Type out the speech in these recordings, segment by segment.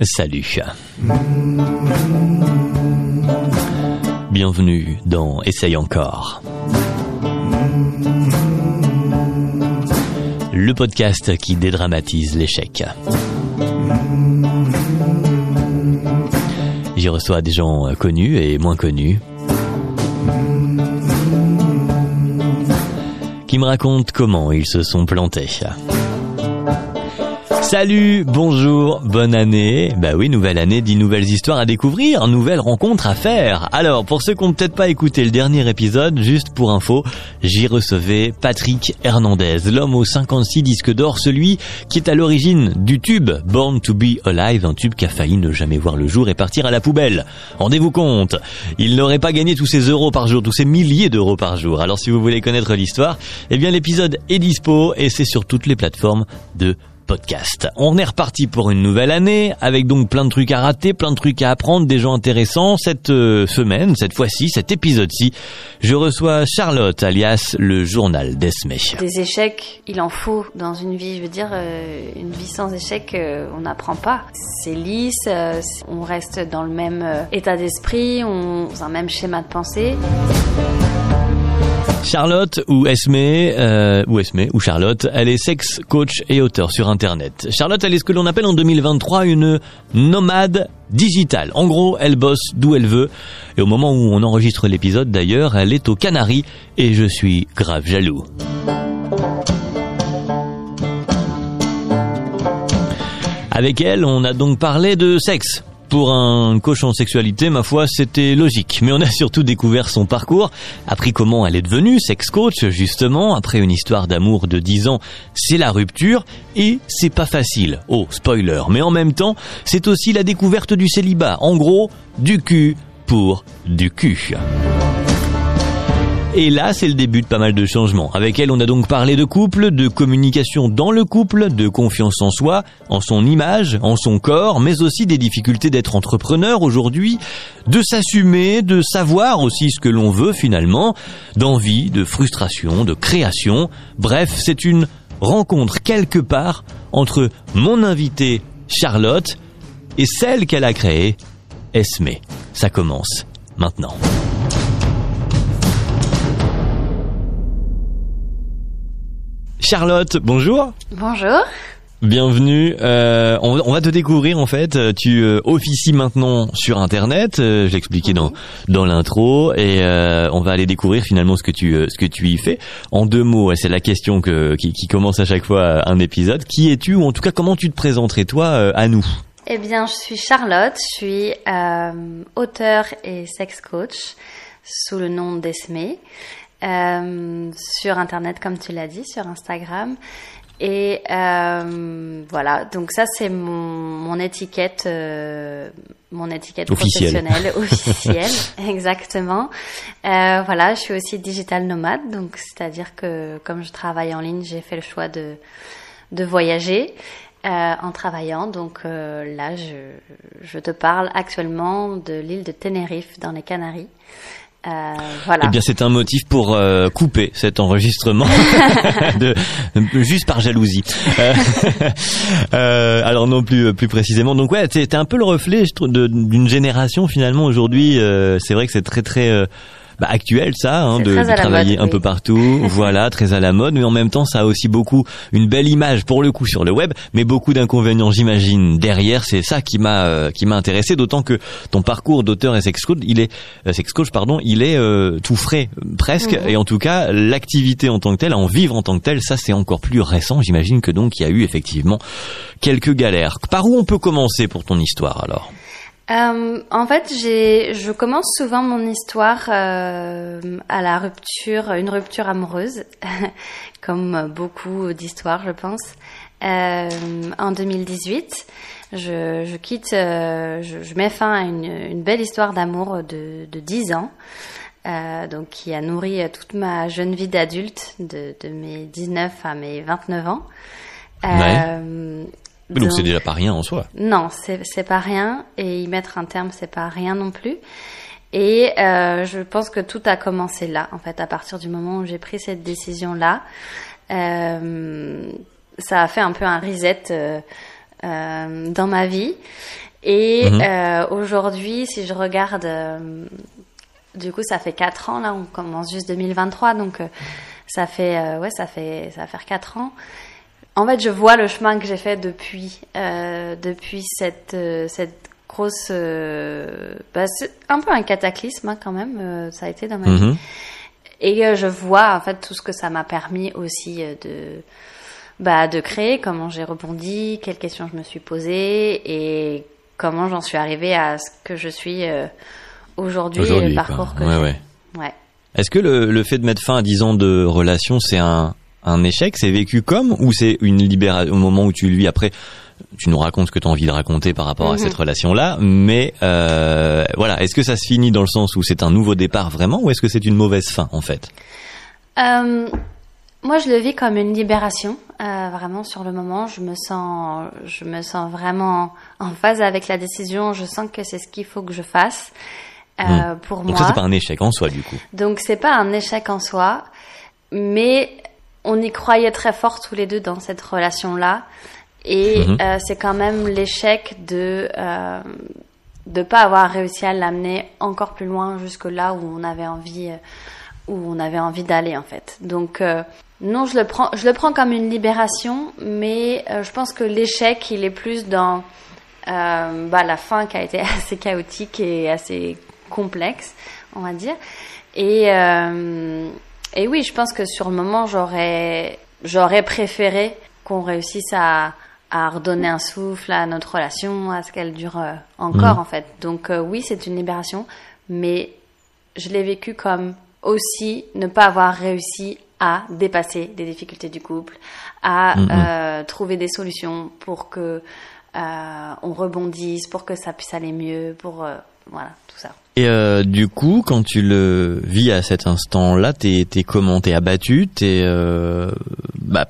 Salut. Bienvenue dans Essaye encore. Le podcast qui dédramatise l'échec. J'y reçois des gens connus et moins connus qui me racontent comment ils se sont plantés. Salut, bonjour, bonne année. Bah oui, nouvelle année, dix nouvelles histoires à découvrir, nouvelles rencontres à faire. Alors, pour ceux qui n'ont peut-être pas écouté le dernier épisode, juste pour info, j'y recevais Patrick Hernandez, l'homme aux 56 disques d'or, celui qui est à l'origine du tube Born to be Alive, un tube qui a failli ne jamais voir le jour et partir à la poubelle. Rendez-vous compte, il n'aurait pas gagné tous ces euros par jour, tous ces milliers d'euros par jour. Alors si vous voulez connaître l'histoire, eh bien l'épisode est dispo et c'est sur toutes les plateformes de On est reparti pour une nouvelle année avec donc plein de trucs à rater, plein de trucs à apprendre, des gens intéressants. Cette euh, semaine, cette fois-ci, cet épisode-ci, je reçois Charlotte alias le journal d'Esme. Des échecs, il en faut dans une vie. Je veux dire, euh, une vie sans échecs, euh, on n'apprend pas. C'est lisse, on reste dans le même état d'esprit, on dans un même schéma de pensée. Charlotte ou Esme, euh, ou Esme ou Charlotte, elle est sex coach et auteur sur internet. Charlotte, elle est ce que l'on appelle en 2023 une nomade digitale. En gros, elle bosse d'où elle veut. Et au moment où on enregistre l'épisode d'ailleurs, elle est aux Canaries et je suis grave jaloux. Avec elle, on a donc parlé de sexe, pour un coach en sexualité, ma foi, c'était logique. Mais on a surtout découvert son parcours, appris comment elle est devenue sex coach, justement. Après une histoire d'amour de 10 ans, c'est la rupture. Et c'est pas facile. Oh, spoiler. Mais en même temps, c'est aussi la découverte du célibat. En gros, du cul pour du cul. Et là, c'est le début de pas mal de changements. Avec elle, on a donc parlé de couple, de communication dans le couple, de confiance en soi, en son image, en son corps, mais aussi des difficultés d'être entrepreneur aujourd'hui, de s'assumer, de savoir aussi ce que l'on veut finalement, d'envie, de frustration, de création. Bref, c'est une rencontre quelque part entre mon invitée Charlotte et celle qu'elle a créée, Esme. Ça commence maintenant. Charlotte, bonjour. Bonjour. Bienvenue. Euh, on, va te découvrir en fait. Tu euh, officies maintenant sur Internet. Euh, je l'expliquais dans dans l'intro et euh, on va aller découvrir finalement ce que tu ce que tu y fais. En deux mots, c'est la question que qui, qui, commence à chaque fois un épisode. Qui es-tu ou en tout cas comment tu te présenterais toi à nous? Eh bien, je suis Charlotte. Je suis auteur et sex coach sous le nom d'Esme. Euh, sur Internet, comme tu l'as dit, sur Instagram. Et euh, voilà, donc ça c'est mon, mon étiquette, euh, mon étiquette professionnelle officielle, exactement. Euh, voilà, je suis aussi digital nomade, donc c'est-à-dire que comme je travaille en ligne, j'ai fait le choix de de voyager euh, en travaillant. Donc là, je, je te parle actuellement de l'île de Tenerife dans les Canaries. Euh, voilà. Eh bien, c'est un motif pour euh, couper cet enregistrement, de, juste par jalousie. Euh, euh, alors non plus plus précisément. Donc ouais, c'était un peu le reflet d'une génération finalement aujourd'hui. c'est vrai que c'est très très bah, actuel ça, hein, de, travailler un peu partout, voilà, très à la mode, mais en même temps ça a aussi beaucoup une belle image pour le coup sur le web, mais beaucoup d'inconvénients j'imagine derrière. C'est ça qui m'a euh, qui m'a intéressé, d'autant que ton parcours d'auteur et sex coach, il est euh, sex coach pardon, il est euh, tout frais presque, mhm. et en tout cas l'activité en tant que telle, en vivre en tant que telle, ça c'est encore plus récent. J'imagine que donc il y a eu effectivement quelques galères. Par où on peut commencer pour ton histoire alors? Euh, en fait, je commence souvent mon histoire euh, à la rupture, une rupture amoureuse, comme beaucoup d'histoires, je pense. Euh, en 2018, je, je quitte, je, je, mets fin à une, une belle histoire d'amour de, de 10 ans. Donc qui a nourri toute ma jeune vie d'adulte, de, de, mes 19 à mes 29 ans. Donc c'est déjà pas rien en soi. Non, c'est pas rien et y mettre un terme c'est pas rien non plus. Et euh, je pense que tout a commencé là, en fait, à partir du moment où j'ai pris cette décision là. Euh, ça a fait un peu un reset euh, dans ma vie. Et mhm. aujourd'hui, si je regarde, du coup, ça fait 4 ans, là, on commence juste 2023, donc ça fait, ouais, ça fait, ça va faire 4 ans. En fait, je vois le chemin que j'ai fait depuis, depuis cette, cette grosse. Bah, c'est un peu un cataclysme hein, quand même, ça a été dans ma mhm. vie. Et euh, je vois en fait tout ce que ça m'a permis aussi euh, de bah, de créer, comment j'ai rebondi, quelles questions je me suis posées et comment j'en suis arrivée à ce que je suis euh, aujourd'hui et le parcours que ouais, ouais. ouais. Est-ce que le, le, fait de mettre fin à 10 ans de relation, c'est un, un échec C'est vécu comme ou c'est une libération au moment où tu lui après tu nous racontes ce que tu as envie de raconter par rapport à mhm. cette relation-là, mais euh, voilà, est-ce que ça se finit dans le sens où c'est un nouveau départ vraiment, ou est-ce que c'est une mauvaise fin en fait? Euh, Moi, je le vis comme une libération, euh, vraiment sur le moment. Je me sens, je me sens vraiment en phase avec la décision. Je sens que c'est ce qu'il faut que je fasse hmm. pour moi. Donc ça, c'est pas un échec en soi, du coup. Donc c'est pas un échec en soi, mais on y croyait très fort tous les deux dans cette relation-là. Et mhm. euh, c'est quand même l'échec de euh, de pas avoir réussi à l'amener encore plus loin jusque là où on avait envie euh, où on avait envie d'aller en fait. Donc euh, non, je le prends je le prends comme une libération, mais je pense que l'échec il est plus dans bah, la fin qui a été assez chaotique et assez complexe, on va dire. Et et oui, je pense que sur le moment j'aurais j'aurais préféré qu'on réussisse à à redonner un souffle à notre relation, à ce qu'elle dure euh, encore mhm. en fait. Donc euh, oui, c'est une libération, mais je l'ai vécu comme aussi ne pas avoir réussi à dépasser des difficultés du couple, à mhm. euh, trouver des solutions pour que on rebondisse, pour que ça puisse aller mieux, pour voilà tout ça. Et euh, du coup, quand tu le vis à cet instant-là, t'es es comment? T'es abattu? T'es euh, bah,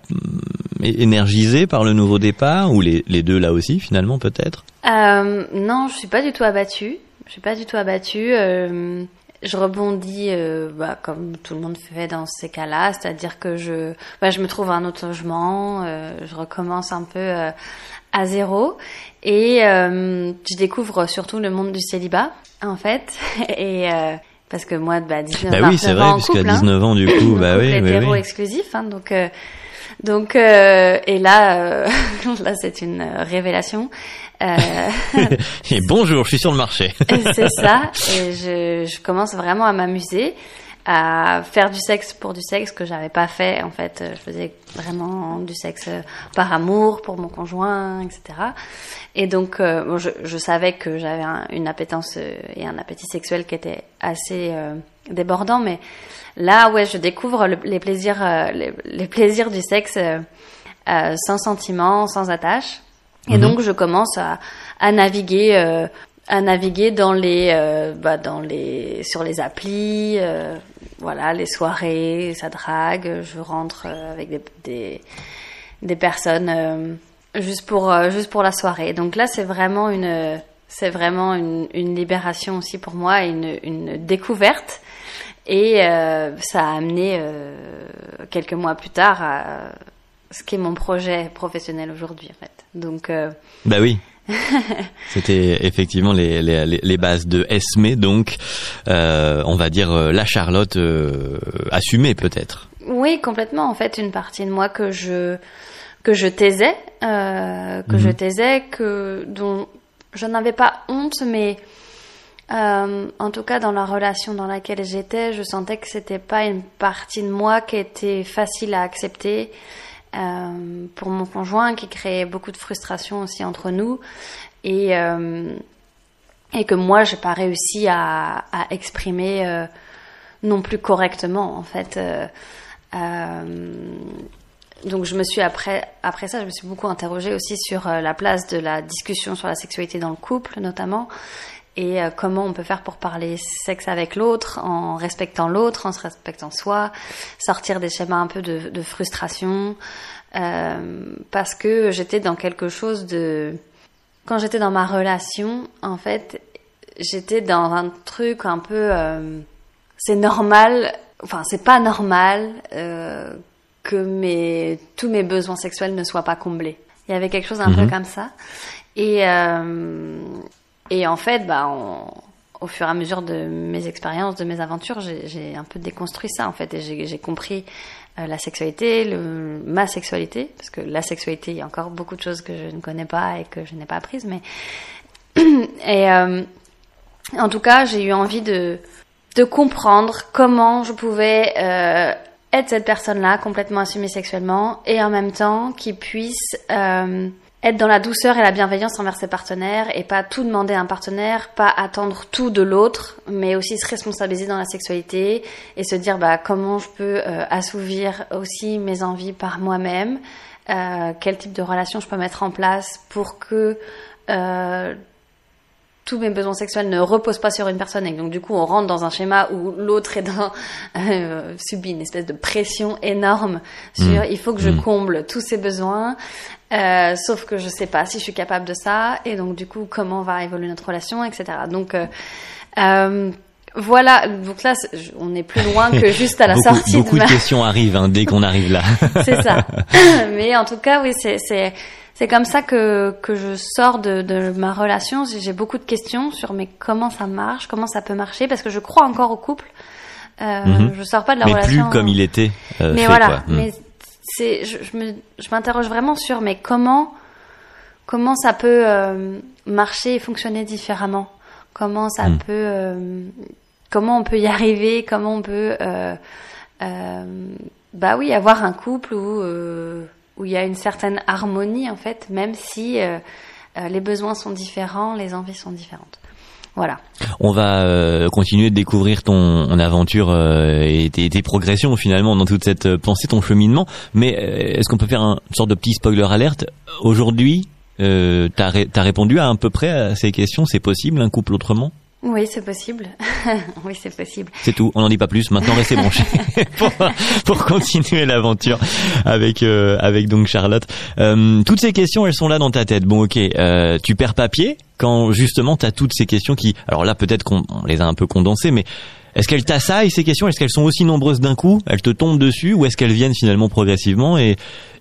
énergisé par le nouveau départ? Ou les, les deux là aussi finalement peut-être? Euh, Non, je suis pas du tout abattue. Je suis pas du tout abattue. Euh, je rebondis bah, comme tout le monde fait dans ces cas-là, c'est-à-dire que je, bah, je me trouve un autre logement, je recommence un peu à zéro. Et je découvre surtout le monde du célibat en fait. Et parce que moi bah 19 bah oui c'est vrai puisqu'à 19 ans du coup bah oui, hétéro oui, exclusif hein, donc donc et là là c'est une révélation euh... et bonjour, je suis sur le marché. c'est ça. Et je, je, commence vraiment à m'amuser, à faire du sexe pour du sexe que j'avais pas fait. En fait, je faisais vraiment du sexe par amour pour mon conjoint, etc. Et donc, euh, bon, je, je, savais que j'avais une appétence euh, et un appétit sexuel qui était assez euh, débordant, mais là, ouais, je découvre les plaisirs, euh, les, les, plaisirs du sexe sans sentiment, sans attache. Et mhm. donc je commence à, à naviguer, euh, à naviguer dans les, euh, bah, dans les, sur les applis, euh, voilà, les soirées, ça drague. Je rentre avec des, des, personnes juste pour, juste pour la soirée. Donc là, c'est vraiment une, c'est vraiment une, libération aussi pour moi, une, une découverte. Et ça a amené quelques mois plus tard à ce qui est mon projet professionnel aujourd'hui en fait. Donc euh... bah oui. C'était effectivement les, les, les, bases de Esme, donc euh, on va dire euh, la Charlotte euh, assumée peut-être. Oui, complètement. En fait, une partie de moi que je que je taisais, euh, que je mhm. taisais, que dont je n'avais pas honte, mais en tout cas, dans la relation dans laquelle j'étais, je sentais que c'était pas une partie de moi qui était facile à accepter euh, pour mon conjoint qui créait beaucoup de frustration aussi entre nous. Et euh, et que moi j'ai pas réussi à, à exprimer euh, non plus correctement en fait. Donc je me suis après après ça je me suis beaucoup interrogée aussi sur la place de la discussion sur la sexualité dans le couple notamment et euh, comment on peut faire pour parler sexe avec l'autre en respectant l'autre, en se respectant soi, sortir des schémas un peu de, de frustration, euh, parce que j'étais dans quelque chose de... Quand j'étais dans ma relation, en fait, j'étais dans un truc un peu... Euh, c'est normal, enfin c'est pas normal euh, que mes, tous mes besoins sexuels ne soient pas comblés. Il y avait quelque chose un peu mhm. comme ça. Et, euh, Et en fait, bah, au fur et à mesure de mes expériences, de mes aventures, j'ai un peu déconstruit ça en fait, et j'ai compris euh, la sexualité, ma sexualité, parce que la sexualité, il y a encore beaucoup de choses que je ne connais pas et que je n'ai pas apprises, mais et euh, en tout cas, j'ai eu envie de de comprendre comment je pouvais euh, être cette personne-là complètement assumée sexuellement et en même temps qui puisse euh, être dans la douceur et la bienveillance envers ses partenaires et pas tout demander à un partenaire, pas attendre tout de l'autre, mais aussi se responsabiliser dans la sexualité et se dire bah comment je peux euh, assouvir aussi mes envies par moi-même, euh, quel type de relation je peux mettre en place pour que euh, tous mes besoins sexuels ne reposent pas sur une personne et donc du coup on rentre dans un schéma où l'autre est dans euh, subit une espèce de pression énorme sur mmh. il faut que je mmh. comble tous ses besoins euh, sauf que je sais pas si je suis capable de ça et donc du coup comment va évoluer notre relation etc donc euh, euh, voilà, donc là, on est plus loin que juste à la sortie. Beaucoup de, questions arrivent hein, dès qu'on arrive là. c'est ça. Mais en tout cas, oui, c'est c'est comme ça que, que je sors de, de ma relation. J'ai beaucoup de questions sur mais comment ça marche, comment ça peut marcher, parce que je crois encore au couple. Euh, mhm. Je sors pas de la relation. Mais plus comme il était. Euh, mais voilà. Mhm. Mais c'est, je, je m'interroge vraiment sur mais comment comment ça peut euh, marcher et fonctionner différemment? Comment ça mhm. peut euh, comment on peut y arriver, comment on peut euh, bah oui avoir un couple où où il y a une certaine harmonie en fait, même si les besoins sont différents, les envies sont différentes. Voilà. On va euh, continuer de découvrir ton, aventure et tes, progressions finalement dans toute cette pensée, ton cheminement. Mais est-ce qu'on peut faire un, une sorte de petit spoiler alerte? Aujourd'hui, euh, t'as, as répondu à un peu près à ces questions. C'est possible un couple autrement? Oui, c'est possible. oui, c'est possible. C'est tout. On n'en dit pas plus. Maintenant, restez branchés pour, pour continuer l'aventure avec euh, avec donc Charlotte. Euh, toutes ces questions, elles sont là dans ta tête. Bon, ok. Euh, tu perds papier quand justement tu as toutes ces questions qui. Alors là, peut-être qu'on les a un peu condensées, mais est-ce qu'elles t'assaillent ces questions? Est-ce qu'elles sont aussi nombreuses d'un coup? Elles te tombent dessus ou est-ce qu'elles viennent finalement progressivement et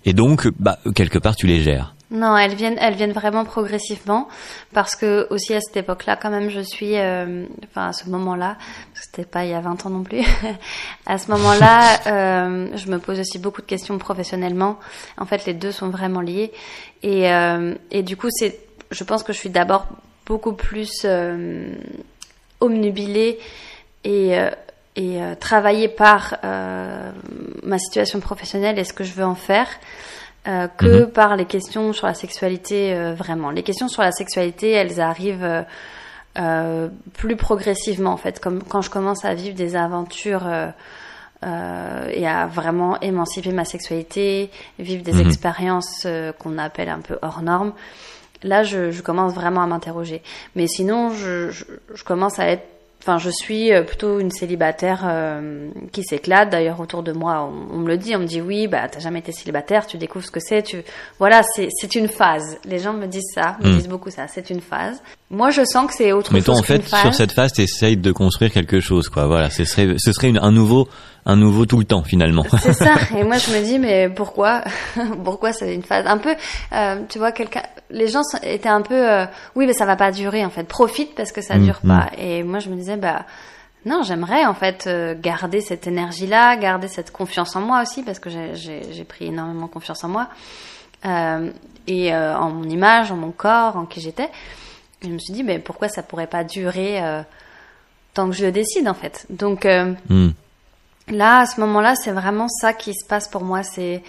et donc, bah, quelque part, tu les gères? Non, elles viennent, elles viennent vraiment progressivement parce que aussi à cette époque-là, quand même, je suis, euh, enfin à ce moment-là, c'était pas il y a 20 ans non plus. à ce moment-là, euh, je me pose aussi beaucoup de questions professionnellement. En fait, les deux sont vraiment liés et euh, et du coup, c'est, je pense que je suis d'abord beaucoup plus euh, omnubilée et et travaillée par ma situation professionnelle et ce que je veux en faire. Euh, que mhm. par les questions sur la sexualité euh, vraiment. Les questions sur la sexualité, elles arrivent euh, plus progressivement en fait, comme quand je commence à vivre des aventures et à vraiment émanciper ma sexualité, vivre des mhm. expériences qu'on appelle un peu hors normes. Là, je, je commence vraiment à m'interroger. Mais sinon, je, je, je commence à être Enfin, je suis euh, plutôt une célibataire euh, qui s'éclate. D'ailleurs, autour de moi, on, me le dit. On me dit oui, bah t'as jamais été célibataire, tu découvres ce que c'est. Tu voilà, c'est une phase. Les gens me disent ça, me hmm. disent beaucoup ça. C'est une phase. Moi, je sens que c'est autre chose. Mais toi, en fait, sur cette phase, t'essayes de construire quelque chose, quoi. Voilà, ce serait, ce serait un nouveau un nouveau tout le temps finalement. C'est ça. Et moi je me dis mais pourquoi pourquoi c'est une phase un peu euh, tu vois quelqu'un les gens étaient un peu euh, oui mais ça va pas durer en fait profite parce que ça mm, dure pas mm. et moi je me disais bah non j'aimerais en fait euh, garder cette énergie là garder cette confiance en moi aussi parce que j'ai pris énormément confiance en moi euh, et euh, en mon image en mon corps en qui j'étais je me suis dit mais pourquoi ça pourrait pas durer tant que je le décide en fait donc mm. Là, à ce moment-là, c'est vraiment ça qui se passe pour moi. C'est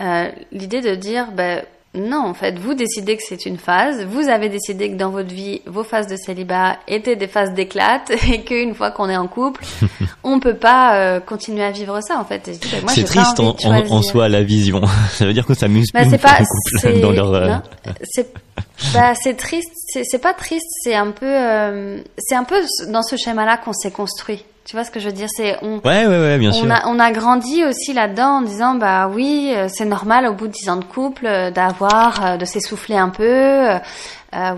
euh, l'idée de dire, ben, non, en fait, vous décidez que c'est une phase. Vous avez décidé que dans votre vie, vos phases de célibat étaient des phases d'éclate et qu'une fois qu'on est en couple, on peut pas euh, continuer à vivre ça, en fait. Ben, c'est triste en, en, soi la vision. ça veut dire que ça m'use bah, c'est pas, couple dans leur. Euh, c'est bah, c'est triste. C'est pas triste. C'est un peu, euh, c'est un peu dans ce schéma-là qu'on s'est construit. Tu vois ce que je veux dire C'est on, ouais, ouais, ouais, bien on sûr. A, on a grandi aussi là-dedans en disant bah oui, euh, c'est normal au bout de dix ans de couple euh, d'avoir, euh, de s'essouffler un peu. Euh,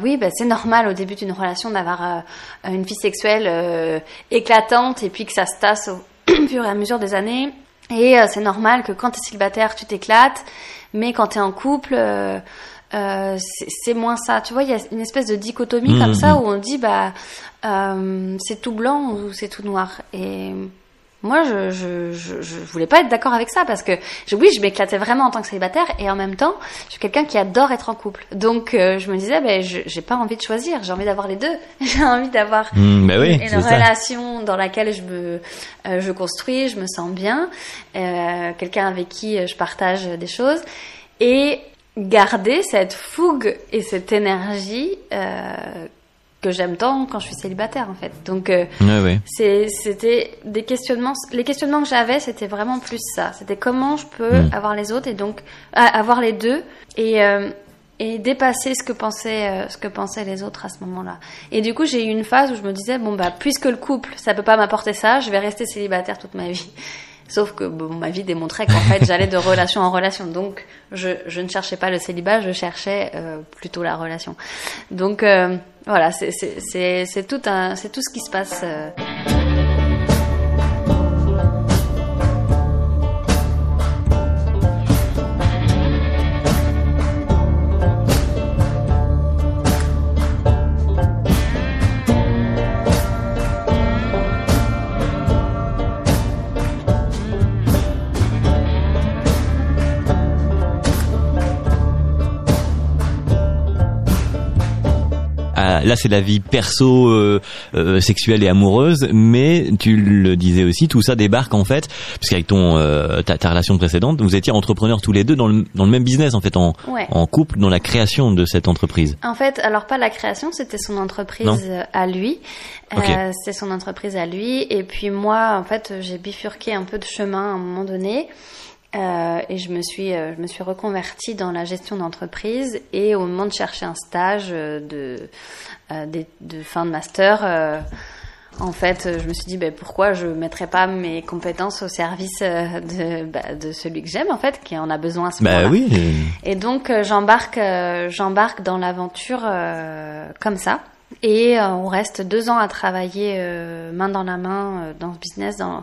oui, bah, c'est normal au début d'une relation d'avoir une vie sexuelle éclatante et puis que ça se tasse au fur et à mesure des années. Et c'est normal que quand tu es célibataire, tu t'éclates, mais quand tu es en couple, c'est moins ça. Tu vois, il y a une espèce de dichotomie comme ça où on dit bah c'est tout blanc ou c'est tout noir et moi, je, je, je, je, voulais pas être d'accord avec ça parce que je, oui, je m'éclatais vraiment en tant que célibataire et en même temps, je suis quelqu'un qui adore être en couple. Donc, euh, je me disais, ben, j'ai pas envie de choisir, j'ai envie d'avoir les deux. j'ai envie d'avoir mmh, ben oui, une, relation dans laquelle je me, euh, je construis, je me sens bien, euh, quelqu'un avec qui je partage des choses et garder cette fougue et cette énergie euh, que j'aime tant quand je suis célibataire en fait. Donc euh, c'était des questionnements. Les questionnements que j'avais, c'était vraiment plus ça. C'était comment je peux hmm. avoir les autres et donc euh, avoir les deux et euh, et dépasser ce que pensaient ce que pensaient les autres à ce moment-là. Et du coup, j'ai eu une phase où je me disais bon bah puisque le couple ça peut pas m'apporter ça, je vais rester célibataire toute ma vie. Sauf que bon, ma vie démontrait qu'en fait j'allais de relation en relation. Donc je, je, ne cherchais pas le célibat, je cherchais euh, plutôt la relation. Donc euh, voilà, c'est tout, tout ce qui se passe. Euh. Là c'est la vie perso, euh, euh, sexuelle et amoureuse, mais tu le disais aussi, tout ça débarque en fait, parce qu'avec ton euh, ta, ta, relation précédente, vous étiez entrepreneurs tous les deux dans le, dans le même business en fait, en, en couple, dans la création de cette entreprise. En fait, alors pas la création, c'était son entreprise à lui. Euh, c'est son entreprise à lui. Et puis moi, en fait, j'ai bifurqué un peu de chemin à un moment donné. Euh, et je me suis, euh, je me suis reconvertie dans la gestion d'entreprise. Et au moment de chercher un stage euh, de, de, fin de master, en fait, je me suis dit ben, pourquoi je ne mettrais pas mes compétences au service de, bah, de celui que j'aime, en fait, qui en a besoin à ce bah, oui. Et donc, j'embarque, j'embarque dans l'aventure comme ça. Et on reste deux ans à travailler main dans la main dans ce business, dans euh,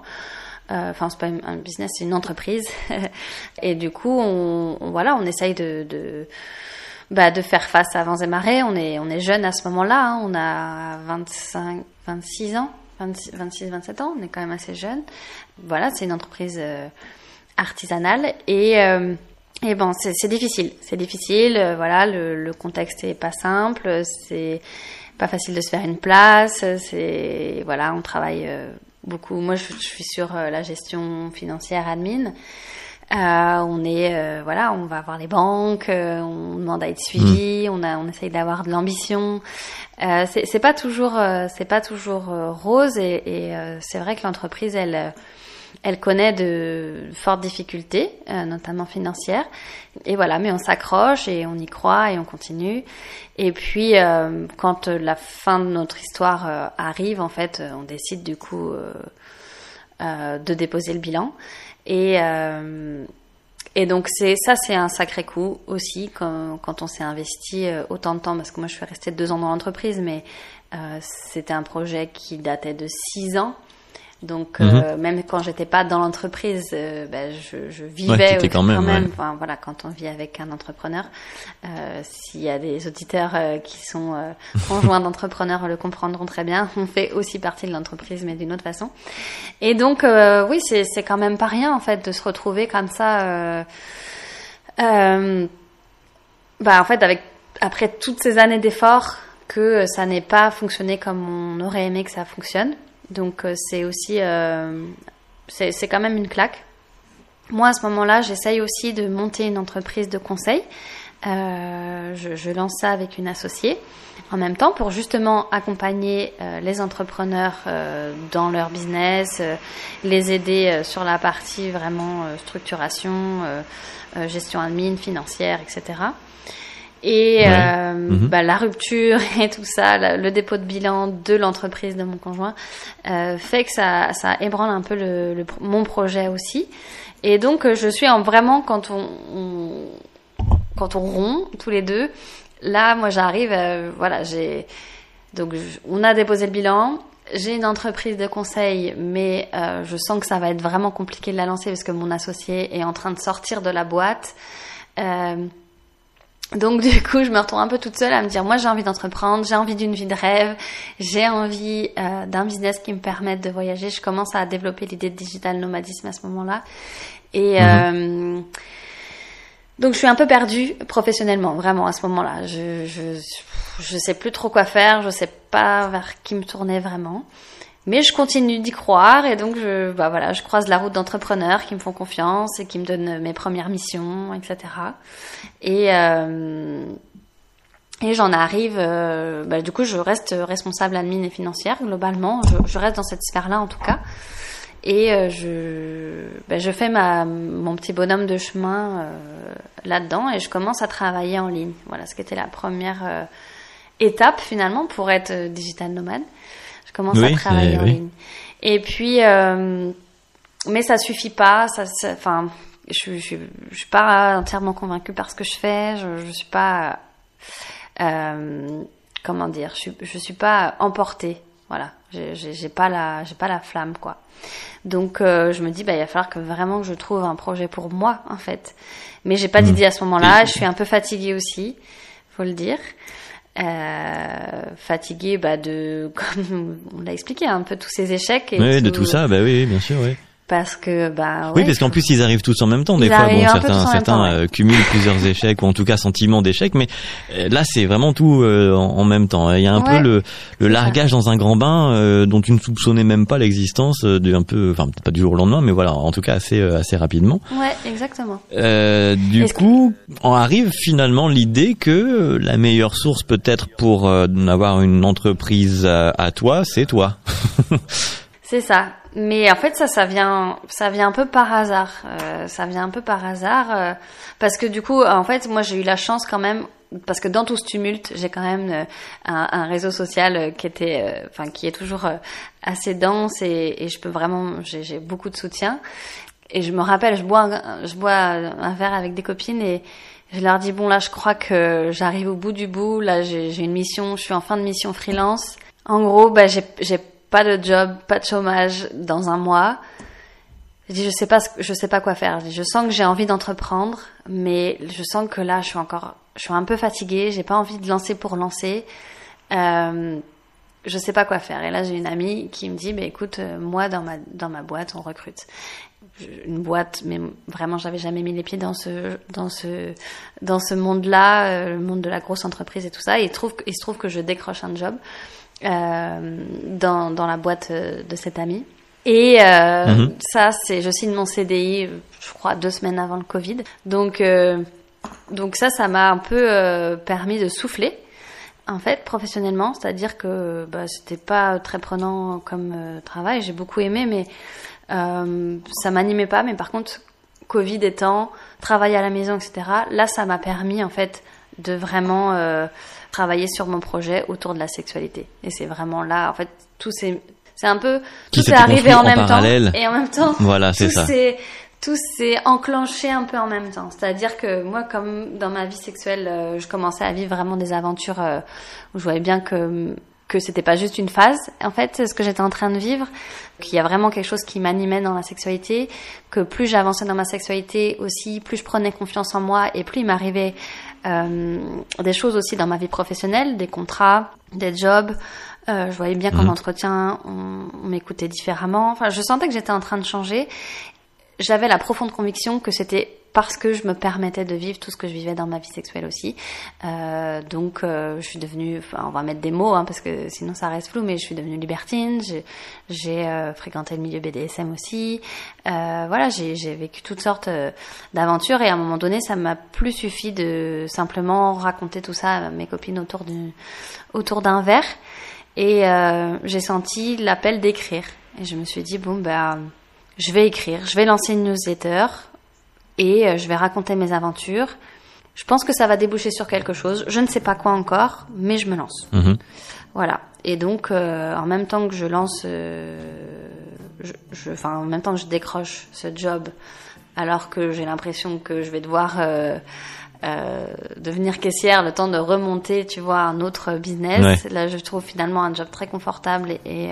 enfin, c'est pas un business, c'est une entreprise. et du coup, on, voilà, on essaye de, de, bah, de faire face à vents et marées. On est, on est jeune à ce moment-là. Hein. On a 25, 26 ans, 26, 27 ans. On est quand même assez jeune. Voilà, c'est une entreprise euh, artisanale et euh, et bon, c'est difficile, c'est difficile. voilà, le, le, contexte est pas simple, c'est pas facile de se faire une place. C'est voilà, on travaille beaucoup. Moi, je, suis sur euh, la gestion financière admin. Euh, on est euh, voilà, on va voir les banques, on demande à être suivi, hmm. on a, on essaye d'avoir de l'ambition. c'est pas toujours, c'est pas toujours rose et, et c'est vrai que l'entreprise, elle elle connaît de fortes difficultés, euh, notamment financières. Et voilà, mais on s'accroche et on y croit et on continue. Et puis, euh, quand la fin de notre histoire euh, arrive, en fait, on décide du coup de déposer le bilan. Et, et donc, c'est ça, c'est un sacré coup aussi quand, quand on s'est investi autant de temps, parce que moi, je suis restée deux ans dans l'entreprise, mais c'était un projet qui datait de six ans. Donc euh, mhm. même quand j'étais pas dans l'entreprise, euh, ben, je, je, vivais quand même. Enfin, voilà, quand on vit avec un entrepreneur, euh, s'il y a des auditeurs qui sont conjoints d'entrepreneurs le comprendront très bien. On fait aussi partie de l'entreprise, mais d'une autre façon. Et donc oui, c'est quand même pas rien en fait de se retrouver comme ça. bah en fait avec après toutes ces années d'efforts que ça n'ait pas fonctionné comme on aurait aimé que ça fonctionne. Donc euh, c'est aussi, euh, c'est quand même une claque. Moi, à ce moment-là, j'essaye aussi de monter une entreprise de conseil. Euh, je, lance ça avec une associée en même temps pour justement accompagner les entrepreneurs dans leur business, les aider sur la partie vraiment structuration, gestion admin, financière, etc. Et euh, mhm. bah, la rupture et tout ça, le dépôt de bilan de l'entreprise de mon conjoint, euh, fait que ça, ça ébranle un peu le, mon projet aussi. Et donc, euh, je suis en vraiment quand on, quand on rompt tous les deux. Là, moi, j'arrive, euh, voilà, j'ai donc on a déposé le bilan. J'ai une entreprise de conseil, mais euh, je sens que ça va être vraiment compliqué de la lancer parce que mon associé est en train de sortir de la boîte. Euh, Donc du coup, je me retrouve un peu toute seule à me dire, moi j'ai envie d'entreprendre, j'ai envie d'une vie de rêve, j'ai envie euh, d'un business qui me permette de voyager. Je commence à développer l'idée de digital nomadisme à ce moment-là. Et mhm. euh, donc je suis un peu perdue professionnellement, vraiment à ce moment-là. Je, je je sais plus trop quoi faire, je sais pas vers qui me tourner vraiment. Mais je continue d'y croire et donc je, bah voilà, je croise la route d'entrepreneurs qui me font confiance et qui me donnent mes premières missions, etc. Et euh, et j'en arrive, euh, bah, du coup, je reste responsable admin et financière globalement. Je, je reste dans cette sphère-là en tout cas. Et euh, je, bah, je fais ma, mon petit bonhomme de chemin euh, là-dedans et je commence à travailler en ligne. Voilà, ce qui était la première euh, étape finalement pour être digital nomade. Commence à travailler en ligne. Et puis, euh, mais ça suffit pas. Ça, enfin, je, je, je, suis pas entièrement convaincue par ce que je fais. Je, je suis pas, euh, comment dire, je suis, je suis pas emportée. Voilà, j'ai pas la, j'ai pas la flamme quoi. Donc euh, je me dis, bah il va falloir que vraiment que je trouve un projet pour moi en fait. Mais j'ai pas hmm. d'idée à ce moment-là. Je suis un peu fatiguée aussi, faut le dire euh, fatigué bah, de, comme on l'a expliqué, un peu tous ces échecs. Et oui, de tout ça, bah oui, bien sûr, oui. Parce que bah oui parce qu'en plus ils arrivent tous en même temps des fois. bon certains certains euh, cumulent plusieurs échecs ou en tout cas sentiments d'échec mais euh, là c'est vraiment tout euh, en, même temps il y a un peu le, le largage dans un grand bain dont tu ne soupçonnais même pas l'existence de un peu enfin pas du jour au lendemain mais voilà en tout cas assez assez rapidement. Ouais exactement. Du coup on arrive finalement l'idée que la meilleure source peut-être pour avoir une entreprise à toi c'est toi. C'est ça mais en fait, ça, ça vient, ça vient un peu par hasard. Euh, ça vient un peu par hasard euh, parce que du coup, en fait, moi, j'ai eu la chance quand même parce que dans tout ce tumulte, j'ai quand même euh, un, réseau social euh, qui était, euh, enfin, qui est toujours assez dense et, et je peux vraiment, j'ai beaucoup de soutien. Et je me rappelle, je bois, je bois un verre avec des copines et je leur dis bon là, je crois que j'arrive au bout du bout. Là, j'ai une mission, je suis en fin de mission freelance. En gros, bah, j'ai pas de job, pas de chômage dans un mois. Je dis, je sais pas, je sais pas quoi faire. Je, sens que j'ai envie d'entreprendre, mais je sens que là, je suis encore, je suis un peu fatiguée. J'ai pas envie de lancer pour lancer. Euh, je sais pas quoi faire. Et là, j'ai une amie qui me dit, écoute, euh, moi, dans ma, dans ma boîte, on recrute. Une boîte, mais vraiment, j'avais jamais mis les pieds dans ce, dans ce, dans ce monde-là, euh, le monde de la grosse entreprise et tout ça. Et il, trouve, il se trouve que je décroche un job. Euh, dans, dans la boîte euh, de cet ami. Et euh, mhm. ça, c'est, je signe mon CDI, je crois, deux semaines avant le Covid. Donc, donc ça, ça m'a un peu permis de souffler, en fait, professionnellement. C'est-à-dire que bah, c'était pas très prenant comme travail. J'ai beaucoup aimé, mais ça m'animait pas. Mais par contre, Covid étant, travailler à la maison, etc. Là, ça m'a permis, en fait, de vraiment travailler sur mon projet autour de la sexualité. Et c'est vraiment là, en fait, tout c'est c'est un peu tout s'est arrivé en, même temps. et en même temps voilà c'est ça. tout s'est enclenché un peu en même temps. C'est-à-dire que moi comme dans ma vie sexuelle euh, je commençais à vivre vraiment des aventures euh, où je voyais bien que que c'était pas juste une phase. En fait ce que j'étais en train de vivre qu'il y a vraiment quelque chose qui m'animait dans la sexualité que plus j'avançais dans ma sexualité aussi plus je prenais confiance en moi et plus il m'arrivait euh, des choses aussi dans ma vie professionnelle, des contrats, des jobs. Euh, je voyais bien qu'en mhm. entretien, on, on m'écoutait différemment. Enfin, je sentais que j'étais en train de changer. J'avais la profonde conviction que c'était parce que je me permettais de vivre tout ce que je vivais dans ma vie sexuelle aussi. Euh, donc, euh, je suis devenue, enfin, on va mettre des mots hein, parce que sinon ça reste flou, mais je suis devenue libertine. J'ai euh, fréquenté le milieu BDSM aussi. Euh, voilà, j'ai vécu toutes sortes euh, d'aventures et à un moment donné, ça m'a plus suffi de simplement raconter tout ça à mes copines autour d'un autour verre. Et j'ai senti l'appel d'écrire. Et je me suis dit bon ben, je vais écrire, je vais lancer une newsletter et euh, je vais raconter mes aventures. Je pense que ça va déboucher sur quelque chose. Je ne sais pas quoi encore, mais je me lance. Mhm. Voilà. Et donc, euh, en même temps que je lance, euh, je, enfin, en même temps que je décroche ce job, alors que j'ai l'impression que je vais devoir euh, euh, devenir caissière, le temps de remonter, tu vois, un autre business. Là, je trouve finalement un job très confortable et, et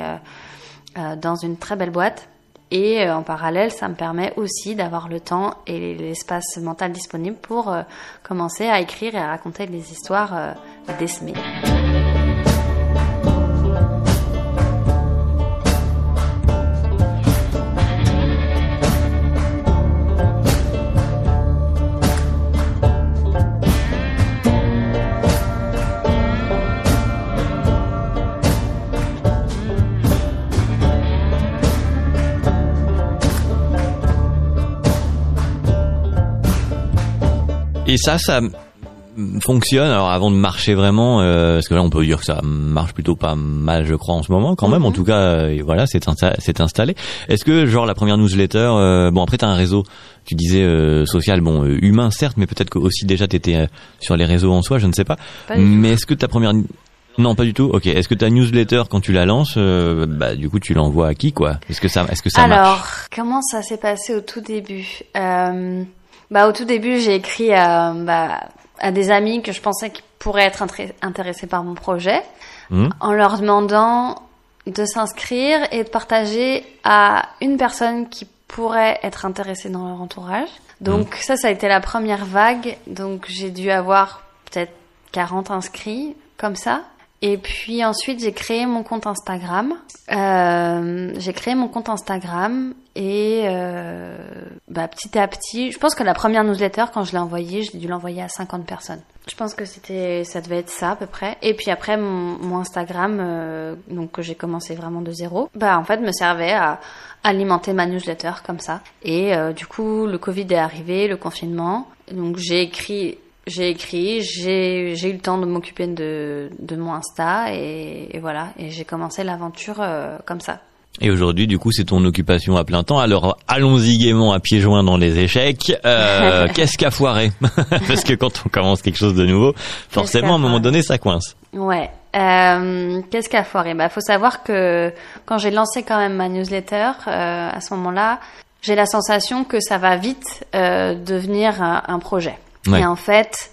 dans une très belle boîte. Et en parallèle, ça me permet aussi d'avoir le temps et l'espace mental disponible pour commencer à écrire et à raconter des histoires d'Esmé. Et ça, ça fonctionne. Alors avant de marcher vraiment, euh, parce que là on peut dire que ça marche plutôt pas mal, je crois en ce moment quand même. En mhm. tout cas, euh, voilà, c'est installé. Est-ce que genre la première newsletter, euh, bon après t'as un réseau, tu disais euh, social, bon humain certes, mais peut-être que aussi déjà t'étais sur les réseaux en soi, je ne sais pas. mais est-ce que ta première non, pas du tout. Ok. Est-ce que ta newsletter, quand tu la lances, bah, du coup, tu l'envoies à qui, quoi? Est-ce que ça, est-ce que ça Alors, marche? Alors, comment ça s'est passé au tout début? Bah, au tout début, j'ai écrit à, bah, à des amis que je pensais qu'ils pourraient être intéressés par mon projet, mmh. en leur demandant de s'inscrire et de partager à une personne qui pourrait être intéressée dans leur entourage. Donc mmh. ça, ça a été la première vague. Donc j'ai dû avoir peut-être 40 inscrits comme ça. Et puis ensuite, j'ai créé mon compte Instagram. Euh, j'ai créé mon compte Instagram et euh, bah, petit à petit, je pense que la première newsletter, quand je l'ai envoyée, j'ai dû l'envoyer à 50 personnes. Je pense que c'était, ça devait être ça à peu près. Et puis après, mon, mon Instagram, euh, donc que j'ai commencé vraiment de zéro, bah en fait, me servait à alimenter ma newsletter comme ça. Et euh, du coup, le Covid est arrivé, le confinement. Donc j'ai écrit j'ai écrit, j'ai eu le temps de m'occuper de, de mon Insta et, voilà, et j'ai commencé l'aventure euh, comme ça. Et aujourd'hui, du coup, c'est ton occupation à plein temps. Alors, allons-y gaiement à pieds joints dans les échecs. Euh, Qu'est-ce qu'a foiré Parce que quand on commence quelque chose de nouveau, forcément, à un moment donné, ça coince. Ouais. Euh, Qu'est-ce qu'a foiré? Bah, faut savoir que quand j'ai lancé quand même ma newsletter, euh, à ce moment-là, j'ai la sensation que ça va vite euh, devenir un, un projet. Et en fait,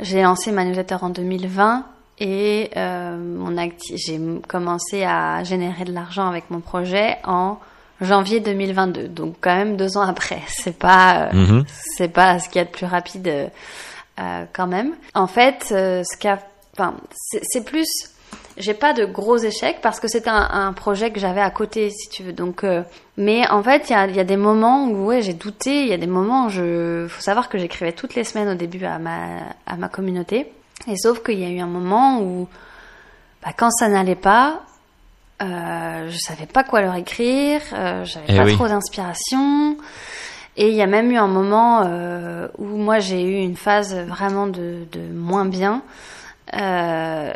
j'ai lancé ma newsletter en 2020 et euh, mon j'ai commencé à générer de l'argent avec mon projet en janvier 2022. Donc quand même deux ans après. C'est pas, euh, mhm. c'est pas ce qu'il y a de plus rapide euh, quand même. En fait, euh, ce qu'a, enfin, c'est plus j'ai pas de gros échecs parce que c'était un, projet que j'avais à côté, si tu veux. Donc, euh, mais en fait, il y a, y a, des moments où ouais, j'ai douté. Il y a des moments où je, faut savoir que j'écrivais toutes les semaines au début à ma, à ma communauté. Et sauf qu'il y a eu un moment où, bah, quand ça n'allait pas, euh, je savais pas quoi leur écrire. Euh, j'avais eh pas trop d'inspiration. Et il y a même eu un moment euh, où moi j'ai eu une phase vraiment de, de moins bien. Euh,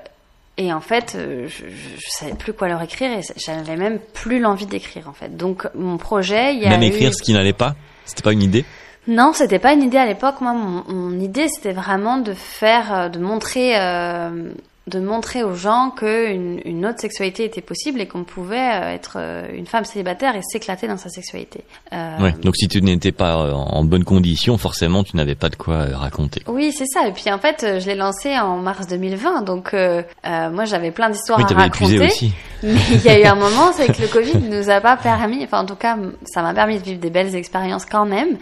et en fait, euh, je, je, savais plus quoi leur écrire et j'avais même plus l'envie d'écrire en fait. Donc mon projet, il y a même écrire ce qui n'allait pas, c'était pas une idée? Non, c'était pas une idée à l'époque. Moi, mon, mon idée, c'était vraiment de faire, euh, de montrer euh, de montrer aux gens qu'une une autre sexualité était possible et qu'on pouvait euh, être euh, une femme célibataire et s'éclater dans sa sexualité. Euh... Ouais, donc si tu n'étais pas en bonne condition, forcément tu n'avais pas de quoi raconter. Oui, c'est ça. Et puis en fait, je l'ai lancé en mars 2020, donc euh, moi j'avais plein d'histoires à raconter. Aussi. Mais il y a eu un moment, c'est que le Covid nous a pas permis, enfin en tout cas, ça m'a permis de vivre des belles expériences quand même.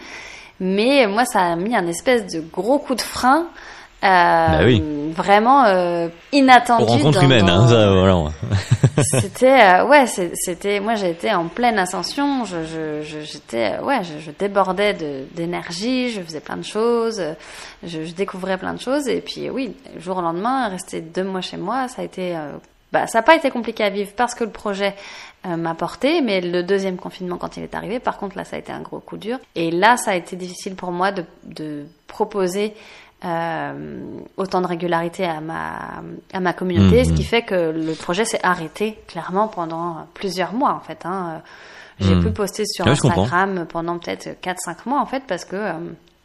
Mais moi, ça a mis un espèce de gros coup de frein bah oui. Vraiment euh, inattendu. Pour rencontre humaine, hein, ça, voilà. c'était euh, ouais, c'était moi j'étais en pleine ascension, je j'étais ouais, je, je, débordais d'énergie, je faisais plein de choses, je, je, découvrais plein de choses et puis oui, jour au lendemain, rester deux mois chez moi, ça a été euh, bah, ça n'a pas été compliqué à vivre parce que le projet euh, m'a porté, mais le deuxième confinement quand il est arrivé, par contre là ça a été un gros coup dur et là ça a été difficile pour moi de, de proposer euh, autant de régularité à ma, à ma communauté, ce qui mhm. fait que le projet s'est arrêté clairement pendant plusieurs mois en fait. Hein. J'ai mhm. pu poster sur Instagram pendant peut-être 4-5 mois en fait parce que euh,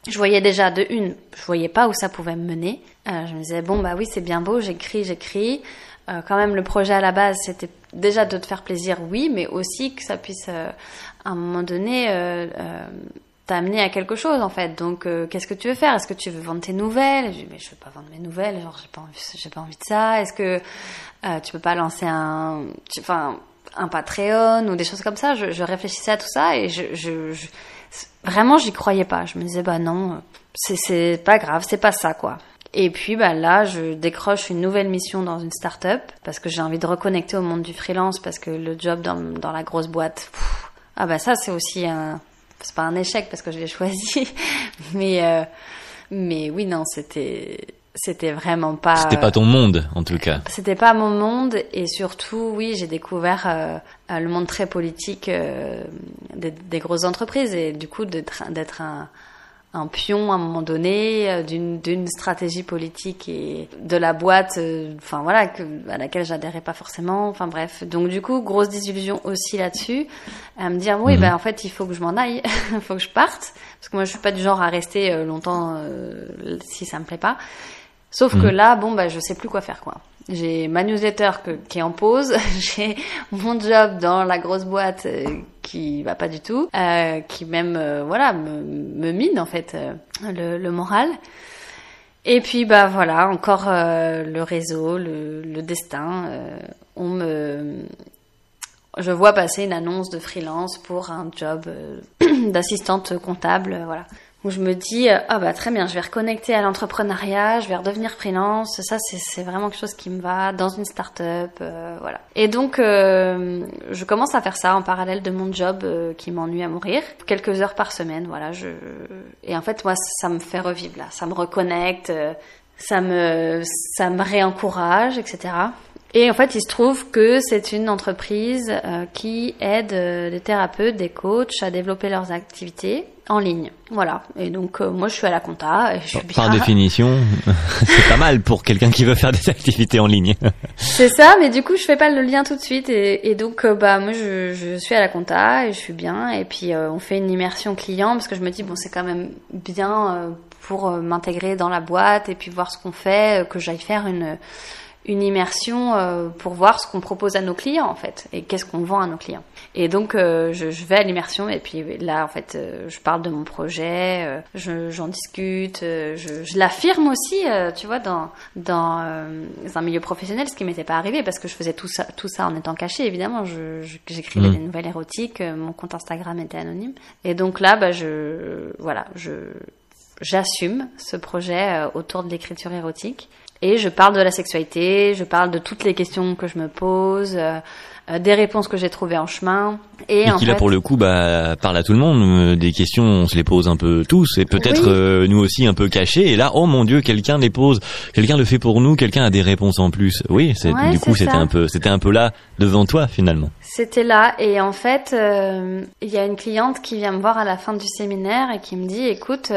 je voyais déjà de une, je voyais pas où ça pouvait me mener. Euh, je me disais bon bah oui c'est bien beau, j'écris, j'écris. Euh, quand même le projet à la base c'était déjà de te faire plaisir, oui, mais aussi que ça puisse à un moment donné amené à quelque chose en fait. Donc euh, qu'est-ce que tu veux faire? Est-ce que tu veux vendre tes nouvelles? Je mais je veux pas vendre mes nouvelles, genre j'ai pas envie, j'ai pas envie de ça. Est-ce que euh, tu peux pas lancer un, enfin un Patreon ou des choses comme ça? Je, réfléchissais à tout ça et je, je, je vraiment j'y croyais pas. Je me disais bah non, c'est pas grave, c'est pas ça quoi. Et puis bah là, je décroche une nouvelle mission dans une start-up parce que j'ai envie de reconnecter au monde du freelance parce que le job dans, dans la grosse boîte, ah bah ça c'est aussi un, c'est pas un échec parce que je l'ai choisi, mais euh, mais oui non c'était c'était vraiment pas. C'était pas ton monde, en tout cas. C'était pas mon monde, et surtout, oui, j'ai découvert euh, le monde très politique euh, des, des, grosses entreprises, et du coup, d'être un, un pion à un moment donné euh, d'une stratégie politique et de la boîte euh, enfin voilà que, à laquelle j'adhérais pas forcément enfin bref. Donc du coup grosse désillusion aussi là-dessus à me dire oui mhm. ben en fait il faut que je m'en aille il faut que je parte. Parce que moi je suis pas du genre à rester euh, longtemps si ça me plaît pas. Sauf que mhm. là bon ben je sais plus quoi faire quoi. J'ai ma newsletter qui est en pause. J'ai mon job dans la grosse boîte qui va pas du tout, euh, qui même euh, voilà me, mine en fait euh, le, moral. Et puis bah voilà encore le réseau, le, le destin. on me, je vois passer une annonce de freelance pour un job d'assistante comptable, voilà où je me dis euh, ah bah très bien, je vais reconnecter à l'entrepreneuriat, je vais redevenir freelance, ça c'est vraiment quelque chose qui me va dans une start-up, euh, voilà. Et donc euh, je commence à faire ça en parallèle de mon job qui m'ennuie à mourir, quelques heures par semaine, voilà. Je et en fait moi ça me fait revivre là, ça me reconnecte, ça me ça me réencourage, etc. Et en fait, il se trouve que c'est une entreprise qui aide des thérapeutes, des coachs à développer leurs activités en ligne. Voilà. Et donc euh, moi je suis à la compta. Et je suis Par définition, c'est pas mal pour quelqu'un qui veut faire des activités en ligne. c'est ça, mais du coup je fais pas le lien tout de suite et, donc euh, bah moi je, je, suis à la compta et je suis bien et puis euh, on fait une immersion client parce que je me dis bon c'est quand même bien pour m'intégrer dans la boîte et puis voir ce qu'on fait que j'aille faire une une immersion euh, pour voir ce qu'on propose à nos clients en fait et qu'est-ce qu'on vend à nos clients. Et donc euh, je, je, vais à l'immersion et puis là en fait euh, je parle de mon projet, j'en discute, je, je l'affirme aussi, tu vois, dans dans un milieu professionnel, ce qui m'était pas arrivé parce que je faisais tout ça tout ça en étant caché évidemment. J'écrivais mmh. des nouvelles érotiques, mon compte Instagram était anonyme et donc là bah je voilà je j'assume ce projet autour de l'écriture érotique et je parle de la sexualité, je parle de toutes les questions que je me pose, euh, euh, des réponses que j'ai trouvées en chemin. Et, et qui là pour le coup bah, parle à tout le monde. Euh, des questions, on se les pose un peu tous et peut-être nous aussi un peu cachées. Et là, oh mon Dieu, quelqu'un les pose, quelqu'un le fait pour nous, quelqu'un a des réponses en plus. Oui, c'est du coup c'était un peu, c'était un peu là devant toi finalement. C'était là et en fait, il y a une cliente qui vient me voir à la fin du séminaire et qui me dit, écoute.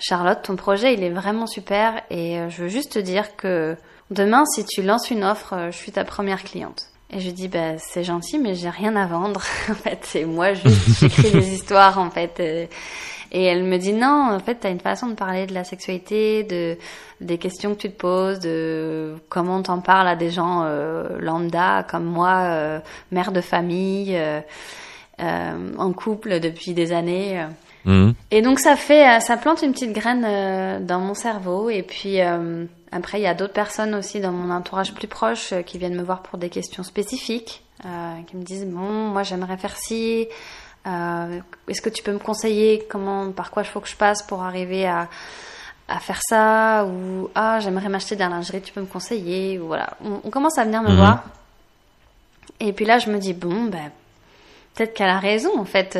Charlotte, ton projet, il est vraiment super et euh, je veux juste te dire que demain, si tu lances une offre, euh, je suis ta première cliente. Et je dis, bah, c'est gentil, mais j'ai rien à vendre. en fait, c'est moi j'écris des histoires, en fait. Euh. Et elle me dit, non, en fait, t'as une façon de parler de la sexualité, de, des questions que tu te poses, de comment t'en parles à des gens lambda comme moi, mère de famille, en couple depuis des années. Mhm. Et donc ça fait, euh, ça plante une petite graine euh, dans mon cerveau. Et puis euh, après, il y a d'autres personnes aussi dans mon entourage plus proche qui viennent me voir pour des questions spécifiques, qui me disent bon, moi j'aimerais faire ci. Est-ce que tu peux me conseiller comment, par quoi il faut que je passe pour arriver à, à faire ça? Ou ah, j'aimerais m'acheter de la lingerie, tu peux me conseiller? Ou voilà, on, commence à venir me mhm. voir. Et puis là, je me dis bon, ben peut-être qu'elle a raison en fait.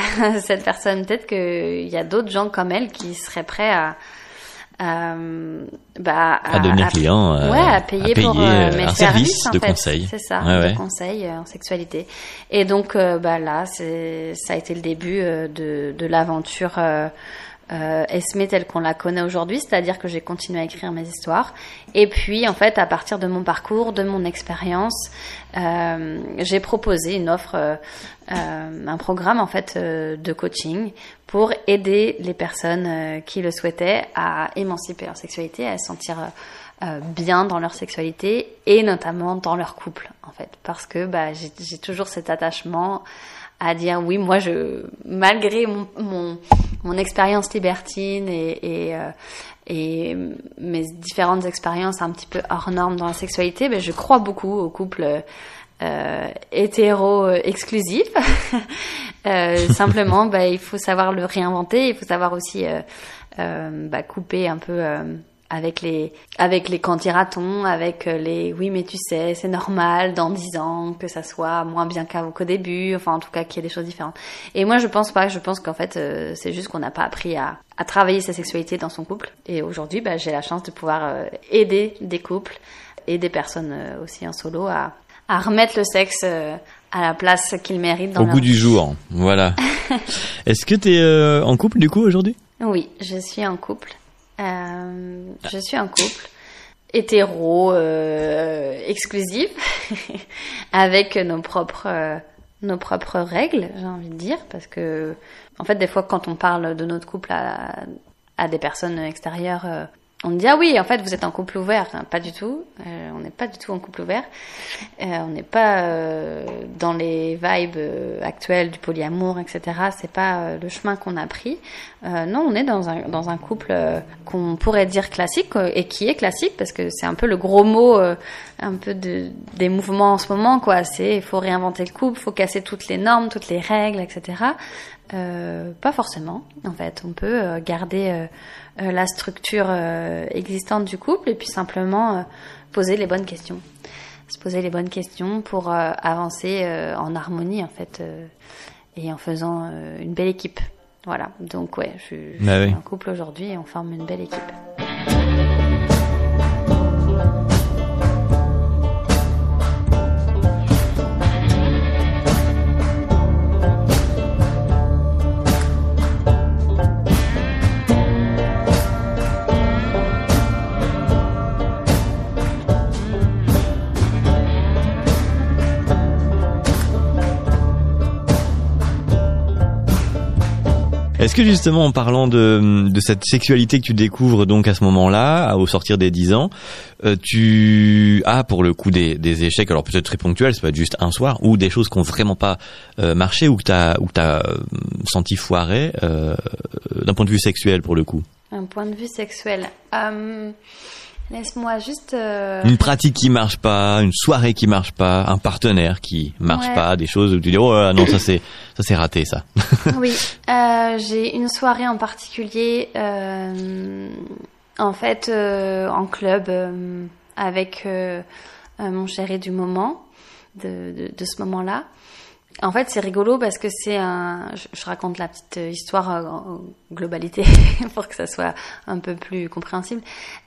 cette personne. Peut-être qu'il y a d'autres gens comme elle qui seraient prêts à, à, bah, à, devenir client, euh, ouais, à payer, pour euh, mes un services, service de conseil. C'est ça, de conseil euh, en sexualité. Et donc, bah là, ça a été le début de, de l'aventure euh, Esme telle qu'on la connaît aujourd'hui, c'est-à-dire que j'ai continué à écrire mes histoires. Et puis, en fait, à partir de mon parcours, de mon expérience, euh, j'ai proposé une offre, euh, un programme en fait de coaching pour aider les personnes qui le souhaitaient à émanciper leur sexualité, à se sentir bien dans leur sexualité et notamment dans leur couple, en fait, parce que bah, j'ai toujours cet attachement à dire oui, moi, je, malgré mon, mon, mon expérience libertine et, et, euh, et mes différentes expériences un petit peu hors normes dans la sexualité, ben, je crois beaucoup aux couples euh, hétéro exclusif. euh, simplement, bah, il faut savoir le réinventer. Il faut savoir aussi euh, euh, bah, couper un peu euh, avec les avec les candidatons, avec les oui mais tu sais c'est normal dans dix ans que ça soit moins bien qu'au début. Enfin en tout cas qu'il y ait des choses différentes. Et moi je pense pas. Je pense qu'en fait c'est juste qu'on n'a pas appris à, à travailler sa sexualité dans son couple. Et aujourd'hui bah, j'ai la chance de pouvoir aider des couples et des personnes aussi en solo à, à remettre le sexe euh, à la place qu'il mérite dans Au goût du jour, voilà. Est-ce que tu es euh, en couple du coup aujourd'hui? Oui, je suis en couple. Euh, je suis en couple hétéro euh, exclusif avec nos propres nos propres règles, j'ai envie de dire, parce que en fait des fois quand on parle de notre couple à, à des personnes extérieures, on me dit ah oui en fait vous êtes en couple ouvert. Pas du tout. Euh, on n'est pas du tout en couple ouvert. Euh, on n'est pas euh, dans les vibes actuelles du polyamour etc c'est pas le chemin qu'on a pris. Non on est dans un dans un couple qu'on pourrait dire classique et qui est classique parce que c'est un peu le gros mot un peu de, des mouvements en ce moment quoi. C'est il faut réinventer le couple faut casser toutes les normes toutes les règles etc pas forcément en fait. On peut garder euh, la structure euh, existante du couple et puis simplement euh, poser les bonnes questions. Se poser les bonnes questions pour avancer en harmonie en fait et en faisant une belle équipe. Voilà. Donc ouais, je, je bah suis en couple aujourd'hui et on forme une belle équipe. Que justement en parlant de, cette sexualité que tu découvres donc à ce moment-là, au sortir des 10 ans, euh, tu as pour le coup des, échecs, alors peut-être très ponctuels, ça peut être juste un soir, ou des choses qui ont vraiment pas euh, marché ou que tu as, euh, senti foirer d'un point de vue sexuel pour le coup? Un point de vue sexuel. Laisse-moi juste. Euh... Une pratique qui marche pas, une soirée qui marche pas, un partenaire qui marche pas, des choses où tu dis oh non ça c'est ça c'est raté ça. oui, euh, j'ai une soirée en particulier, euh, en fait euh, en club euh, avec euh, mon chéri du moment, de, de, de ce moment-là. En fait, c'est rigolo parce que c'est un. Je, raconte la petite histoire en globalité pour que ça soit un peu plus compréhensible.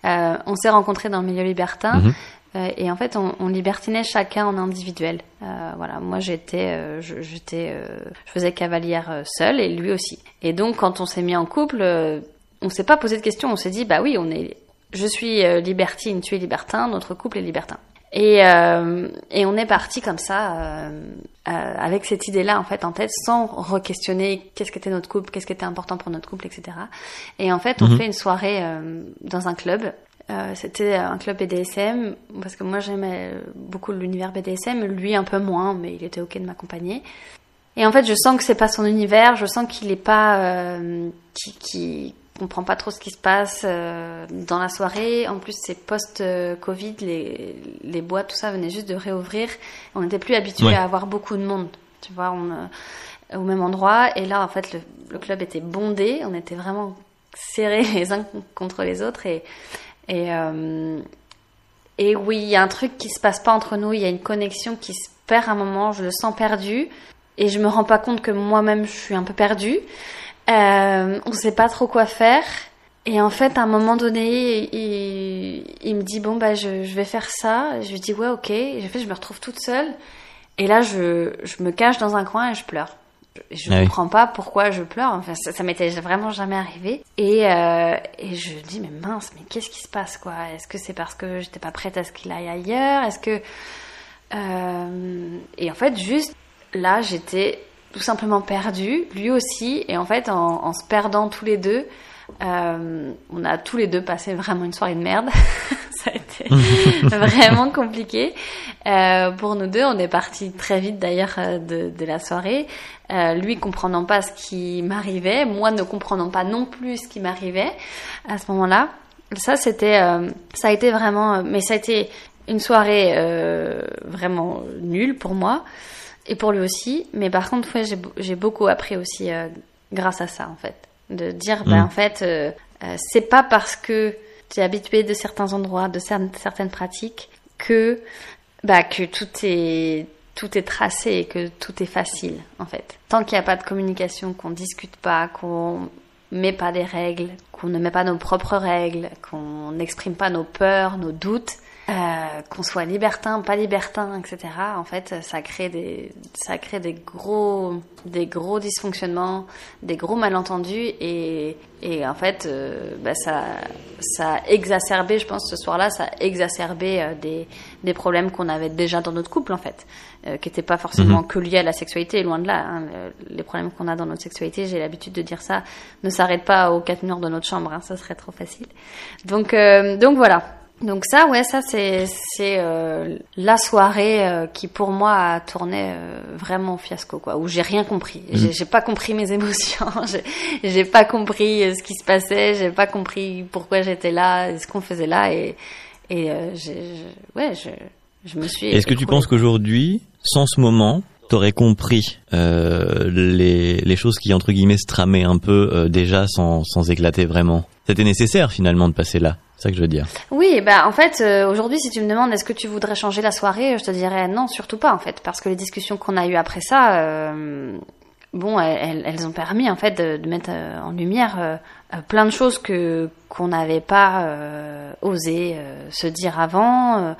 Euh, on s'est rencontrés dans le milieu libertin. Mhm. Euh, et en fait, on, on, libertinait chacun en individuel. Euh, voilà, moi j'étais, euh, j'étais, euh, je faisais cavalière seule et lui aussi. Et donc, quand on s'est mis en couple, on s'est pas posé de questions. On s'est dit, bah oui, on est, je suis libertine, tu es libertin, notre couple est libertin. Et, euh, et on est parti comme ça, euh, euh, avec cette idée-là en fait en tête, sans re-questionner qu'est-ce qu'était notre couple, qu'est-ce qui était important pour notre couple, etc. Et en fait, on mhm. fait une soirée euh, dans un club. Euh, C'était un club BDSM parce que moi j'aimais beaucoup l'univers BDSM, lui un peu moins, mais il était ok de m'accompagner. Et en fait, je sens que c'est pas son univers, je sens qu'il est pas, euh, qui, qui comprend pas trop ce qui se passe euh, dans la soirée. En plus, c'est post-Covid, les, les boîtes, tout ça venait juste de réouvrir. On n'était plus habitué à avoir beaucoup de monde, tu vois, on, euh, au même endroit. Et là, en fait, le, club était bondé. On était vraiment serrés les uns contre les autres. Et, et, euh, et oui, il y a un truc qui se passe pas entre nous. Il y a une connexion qui se perd à un moment. Je le sens perdu. Et je me rends pas compte que moi-même, je suis un peu perdue. Euh, on sait pas trop quoi faire. Et en fait, à un moment donné, il, me dit bon bah je, vais faire ça. je lui dis ouais ok. Et en fait, je me retrouve toute seule. Et là, je, me cache dans un coin et je pleure. Je ne ah comprends pas pourquoi je pleure. Enfin, ça, ça m'était vraiment jamais arrivé. Et, euh, et je dis mais mince, mais qu'est-ce qui se passe quoi? Est-ce que c'est parce que j'étais pas prête à ce qu'il aille ailleurs? Est-ce que euh, et en fait juste là j'étais tout simplement perdu, lui aussi, et en fait, en, se perdant tous les deux, euh, on a tous les deux passé vraiment une soirée de merde. ça a été vraiment compliqué. Euh, pour nous deux, on est parti très vite d'ailleurs euh, de, de, la soirée. Euh, lui comprenant pas ce qui m'arrivait, moi ne comprenant pas non plus ce qui m'arrivait à ce moment-là. Ça, c'était, ça a été vraiment, mais ça a été une soirée vraiment nulle pour moi et pour lui aussi. Mais par contre, j'ai beaucoup appris aussi grâce à ça, en fait. De dire, ben, mm. en fait, c'est pas parce que tu es habitué de certains endroits, de certaines pratiques, que, bah, que tout est, tout est tracé et que tout est facile, en fait. Tant qu'il n'y a pas de communication, qu'on discute pas, qu'on met pas des règles, qu'on ne met pas nos propres règles, qu'on n'exprime pas nos peurs, nos doutes, euh, qu'on soit libertin, pas libertin, etc. En fait, ça crée des, ça crée des gros, des gros dysfonctionnements, des gros malentendus et, et en fait, euh, bah ça, ça a exacerbé, je pense, ce soir-là, ça a exacerbé euh, des, des problèmes qu'on avait déjà dans notre couple, en fait, qui n'étaient pas forcément mhm. que liés à la sexualité, loin de là. Hein. Les problèmes qu'on a dans notre sexualité, j'ai l'habitude de dire ça, ne s'arrêtent pas aux quatre murs de notre chambre, hein, ça serait trop facile. Donc, donc voilà. Donc ça, ouais, ça c'est c'est euh, la soirée euh, qui pour moi a tourné euh, vraiment fiasco quoi, où j'ai rien compris. Mm. J'ai pas compris mes émotions, j'ai pas compris ce qui se passait, j'ai pas compris pourquoi j'étais là, ce qu'on faisait là et et ouais, je je me suis. Est-ce que tu penses qu'aujourd'hui, sans ce moment, t'aurais compris les les choses qui entre guillemets se tramaient un peu déjà sans sans éclater vraiment C'était nécessaire finalement de passer là. C'est ça que je veux dire. Oui, bah en fait, euh, aujourd'hui, si tu me demandes est-ce que tu voudrais changer la soirée, je te dirais non, surtout pas en fait, parce que les discussions qu'on a eues après ça, euh, bon, elles, elles, ont permis en fait de, de mettre euh, en lumière plein de choses que qu'on n'avait pas osé se dire avant,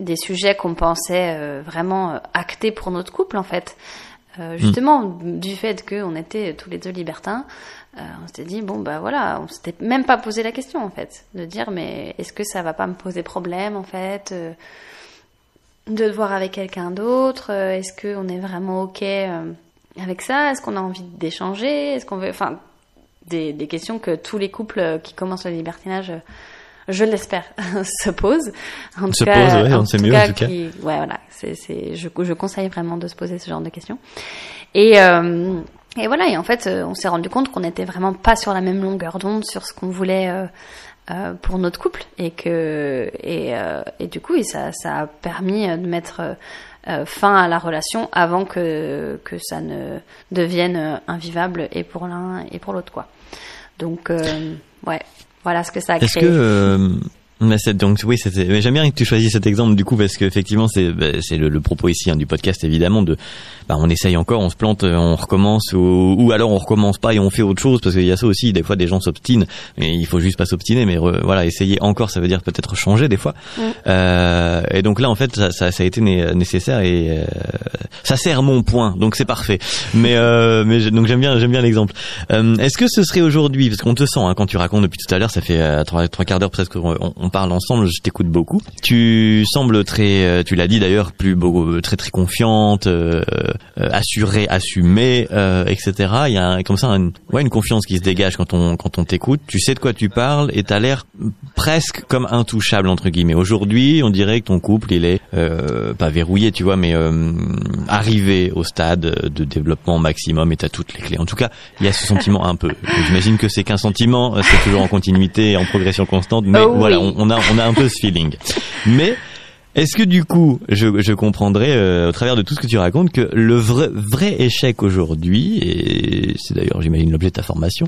des sujets qu'on pensait vraiment actés pour notre couple en fait. justement, du fait qu'on était tous les deux libertins, euh, on s'était dit bon bah voilà, on s'était même pas posé la question en fait, de dire mais est-ce que ça va pas me poser problème en fait euh, de le voir avec quelqu'un d'autre euh, Est-ce qu'on est vraiment ok avec ça Est-ce qu'on a envie d'échanger Est-ce qu'on veut, enfin, des, des, questions que tous les couples qui commencent le libertinage je l'espère, se posent. En se cas, pose, ouais, on sait mieux en tout cas. ouais, voilà, c'est, c'est, je, je conseille vraiment de se poser ce genre de questions. Et, euh, et voilà, et en fait, euh, on s'est rendu compte qu'on n'était vraiment pas sur la même longueur d'onde sur ce qu'on voulait euh, euh, pour notre couple, et que et, et du coup, ça, ça a permis de mettre fin à la relation avant que que ça ne devienne invivable et pour l'un et pour l'autre, quoi. Donc, ouais, voilà ce que ça a créé. Est-ce que mais donc oui, c'était. J'aime bien que tu choisisses cet exemple du coup parce qu'effectivement c'est bah, c'est le, le, propos ici hein, du podcast évidemment de bah, on essaye encore, on se plante, euh, on recommence ou, ou alors on recommence pas et on fait autre chose parce qu'il y a ça aussi. Des fois des gens s'obstinent et il faut juste pas s'obstiner, mais voilà essayer encore ça veut dire peut-être changer des fois. Euh, et donc là en fait ça, ça, ça a été nécessaire et euh, ça sert mon point donc c'est parfait. Mais euh, mais donc j'aime bien j'aime bien l'exemple. Euh, est-ce que ce serait aujourd'hui parce qu'on te sent hein, quand tu racontes depuis tout à l'heure ça fait trois trois quarts d'heure presque on parle ensemble, je t'écoute beaucoup. Tu sembles très, euh, tu l'as dit d'ailleurs, plus beau, très très confiante, euh, euh, assurée, assumée, etc. Il y a comme ça une, ouais, une confiance qui se dégage quand on quand on t'écoute. Tu sais de quoi tu parles et t'as l'air presque comme intouchable entre guillemets. Aujourd'hui, on dirait que ton couple il est pas verrouillé, tu vois, mais arrivé au stade de développement maximum et t'as toutes les clés. En tout cas, il y a ce sentiment un peu. J'imagine que c'est qu'un sentiment, c'est toujours en continuité, en progression constante, mais oh voilà, on, a, on a un peu ce feeling. Mais est-ce que du coup, je, je comprendrais euh, au travers de tout ce que tu racontes que le vrai, vrai échec aujourd'hui, et c'est d'ailleurs j'imagine l'objet de ta formation,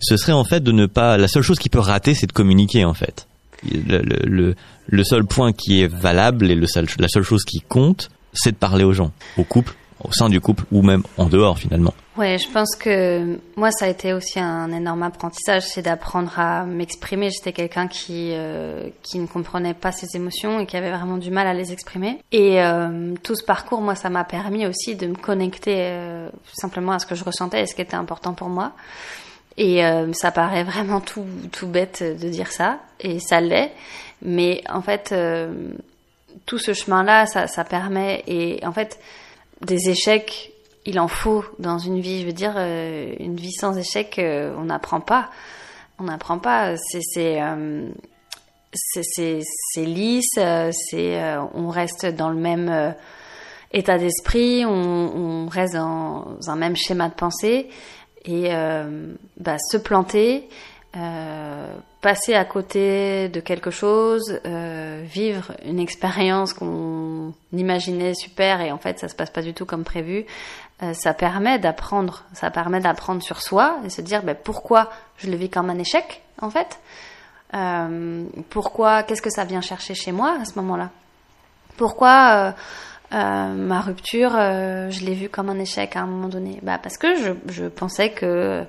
ce serait en fait de ne pas... La seule chose qui peut rater, c'est de communiquer en fait. Le, le, le, seul point qui est valable et le seul, la seule chose qui compte, c'est de parler aux gens, au couple, au sein du couple ou même en dehors finalement. Ouais, je pense que moi ça a été aussi un énorme apprentissage, c'est d'apprendre à m'exprimer. J'étais quelqu'un qui euh, qui ne comprenait pas ses émotions et qui avait vraiment du mal à les exprimer. Et euh, tout ce parcours, moi, ça m'a permis aussi de me connecter euh, simplement à ce que je ressentais et ce qui était important pour moi. Et ça paraît vraiment tout tout bête de dire ça, et ça l'est. Mais en fait, tout ce chemin-là, ça, ça permet et en fait des échecs, il en faut dans une vie. Je veux dire, euh, une vie sans échecs, euh, on n'apprend pas. On n'apprend pas. C'est c'est euh, lisse. On reste dans le même état d'esprit. On, reste dans un même schéma de pensée et bah, se planter passer à côté de quelque chose, vivre une expérience qu'on imaginait super et en fait ça se passe pas du tout comme prévu, euh, ça permet d'apprendre, ça permet d'apprendre sur soi et se dire ben, pourquoi je le vis comme un échec en fait, euh, pourquoi, qu'est-ce que ça vient chercher chez moi à ce moment-là, pourquoi euh, ma rupture, euh, je l'ai vue comme un échec à un moment donné? Bah parce que je, je pensais que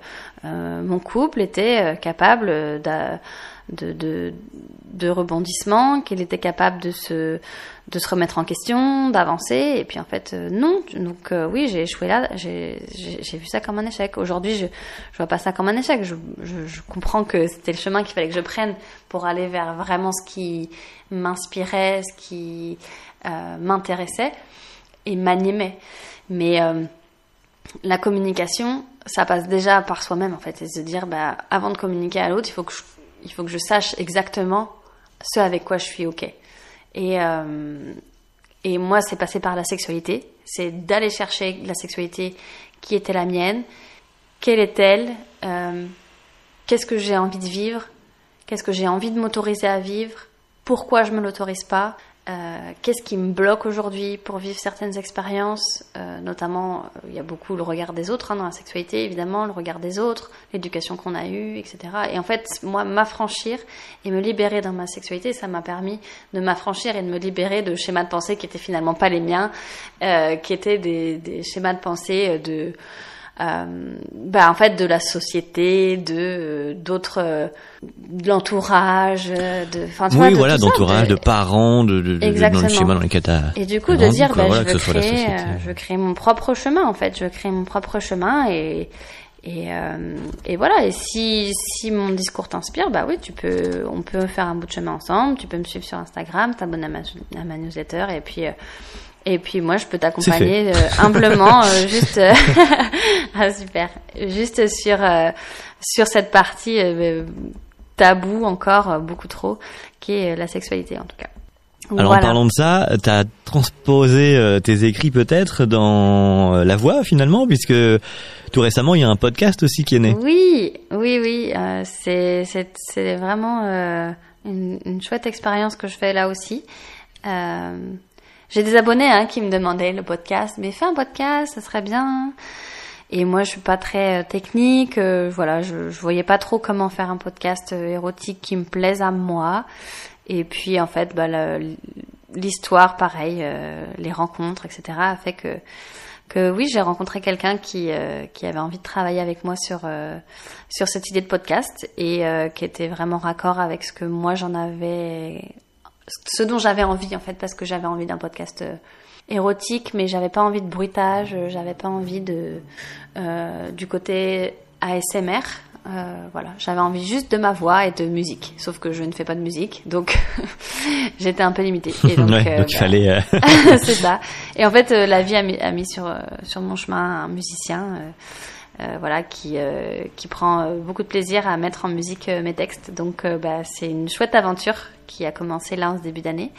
euh, mon couple était capable de, de, de rebondissement, qu'il était capable de se, de se remettre en question, d'avancer. Et puis en fait, non. Donc oui, j'ai échoué là. J'ai vu ça comme un échec. Aujourd'hui, je, je vois pas ça comme un échec. Je, je, comprends que c'était le chemin qu'il fallait que je prenne pour aller vers vraiment ce qui m'inspirait, ce qui euh, m'intéressait et m'animait. Mais euh, la communication, ça passe déjà par soi-même en fait, et se dire, bah, avant de communiquer à l'autre, il faut que je, il faut que je sache exactement ce avec quoi je suis ok. Et euh, et moi, c'est passé par la sexualité. C'est d'aller chercher la sexualité qui était la mienne. Quelle est-elle? Qu'est-ce que j'ai envie de vivre? Qu'est-ce que j'ai envie de m'autoriser à vivre? Pourquoi je me l'autorise pas? Euh, qu'est-ce qui me bloque aujourd'hui pour vivre certaines expériences, euh, notamment euh, il y a beaucoup le regard des autres hein, dans la sexualité, évidemment, le regard des autres, l'éducation qu'on a eue, etc. Et en fait, moi, m'affranchir et me libérer dans ma sexualité, ça m'a permis de m'affranchir et de me libérer de schémas de pensée qui étaient finalement pas les miens, qui étaient des, des, schémas de pensée de euh, bah, en fait de la société, de d'autres, de l'entourage, de, enfin oui, voilà, d'entourage, de, parents, de, de, Exactement. dans le schéma dans lequel Et du coup, de dire, bah, je veux créer, euh, je veux créer mon propre chemin en fait, je veux créer mon propre chemin et et, euh, et voilà, et si, si mon discours t'inspire, bah oui, tu peux, on peut faire un bout de chemin ensemble. Tu peux me suivre sur Instagram, t'abonner à ma, à ma newsletter, et puis, euh, et puis moi, je peux t'accompagner euh, humblement, euh, juste euh, ah super, juste sur sur cette partie tabou encore beaucoup trop, qui est la sexualité en tout cas. Alors en parlant de ça, tu as transposé tes écrits peut-être dans la voix finalement, puisque tout récemment il y a un podcast aussi qui est né. Oui, oui, oui, c'est c'est vraiment une, une, chouette expérience que je fais là aussi. Euh, j'ai des abonnés hein, qui me demandaient le podcast, mais fais un podcast, ça serait bien. Et moi, je suis pas très euh, technique. Euh, voilà, je, je voyais pas trop comment faire un podcast euh, érotique qui me plaise à moi. Et puis, en fait, bah, l'histoire, pareil, les rencontres, etc., a fait que que oui, j'ai rencontré quelqu'un qui qui avait envie de travailler avec moi sur sur cette idée de podcast et qui était vraiment raccord avec ce que moi j'en avais ce dont j'avais envie en fait parce que j'avais envie d'un podcast euh, érotique mais j'avais pas envie de bruitage euh, j'avais pas envie de euh, du côté ASMR euh, voilà. J'avais envie juste de ma voix et de musique sauf que je ne fais pas de musique donc j'étais un peu limitée. Et donc, ouais, donc il fallait c'est ça. Et en fait la vie a mis, a mis sur sur mon chemin un musicien euh, voilà, qui, euh, qui prend euh, beaucoup de plaisir à mettre en musique mes textes. Donc, bah, c'est une chouette aventure qui a commencé là en ce début d'année.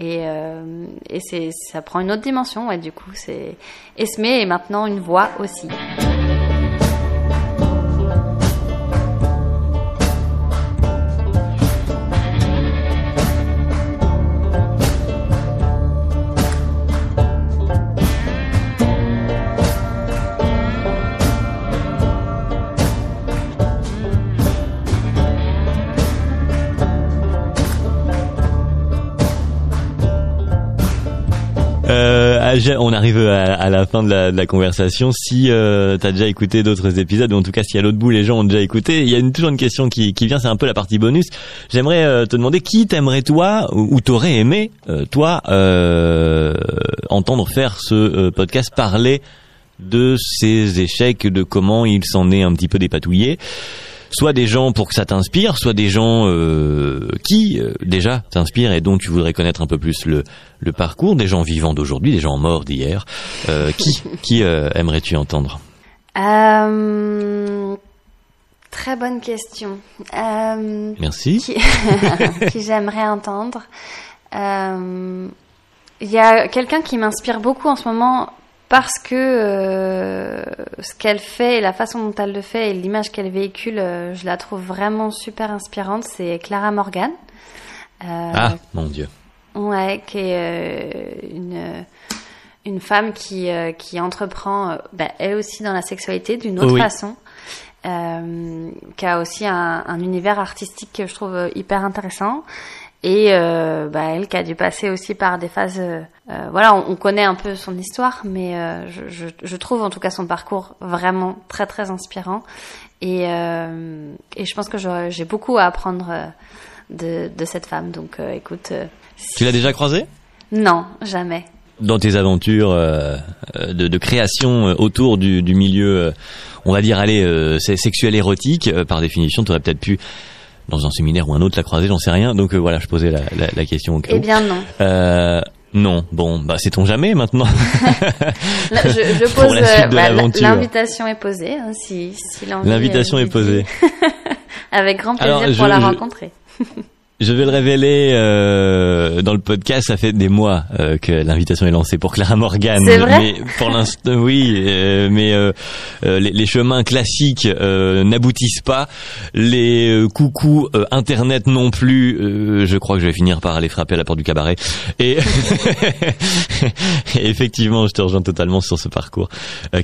Et, et c'est, ça prend une autre dimension. Et du coup, c'est Esme et maintenant une voix aussi. On arrive à, la fin de la, conversation. Si euh, tu as déjà écouté d'autres épisodes, ou en tout cas si à l'autre bout les gens ont déjà écouté, il y a une, toujours une question qui, vient, c'est un peu la partie bonus. J'aimerais euh, te demander qui t'aimerais toi ou, t'aurais aimé euh, toi entendre faire ce podcast parler de ses échecs, de comment il s'en est un petit peu dépatouillé soit des gens pour que ça t'inspire, soit des gens euh, qui euh, déjà t'inspirent et dont tu voudrais connaître un peu plus le, le parcours, des gens vivants d'aujourd'hui, des gens morts d'hier. Euh, qui qui aimerais-tu entendre? Très bonne question. Merci. Qui, qui j'aimerais entendre. Il y a quelqu'un qui m'inspire beaucoup en ce moment parce que euh, ce qu'elle fait et la façon dont elle le fait et l'image qu'elle véhicule, euh, je la trouve vraiment super inspirante. C'est Clara Morgan. Euh, ah, mon Dieu. Ouais, qui est une, une femme qui, qui entreprend, bah, elle aussi dans la sexualité, d'une autre façon. qui a aussi un, un, univers artistique que je trouve hyper intéressant et euh, bah, elle qui a dû passer aussi par des phases. Euh, euh, voilà, on, connaît un peu son histoire, mais je, je, je, trouve en tout cas son parcours vraiment très très inspirant. Et, et je pense que j'ai beaucoup à apprendre de, de cette femme. Donc écoute. tu l'as déjà croisée? Non, jamais. Dans tes aventures de, de, création autour du, du milieu, on va dire, allez, sexuel érotique, par définition, tu aurais peut-être pu dans un séminaire ou un autre la croiser, j'en sais rien. Donc euh, voilà, je posais la, la, la question au cas Eh bien non. Euh, non, bon, bah sait-on jamais maintenant. Là, je, je pose euh, bah, l'invitation est posée, hein, si, si L'invitation est posée. Avec grand plaisir pour la rencontrer. Je vais le révéler euh, dans le podcast. Ça fait des mois euh, que l'invitation est lancée pour Clara Morgan. C'est vrai. Mais pour l'instant, oui. Euh, mais les, les, chemins classiques n'aboutissent pas. Les coucous internet non plus. je crois que je vais finir par aller frapper à la porte du cabaret. Et, Et effectivement, je te rejoins totalement sur ce parcours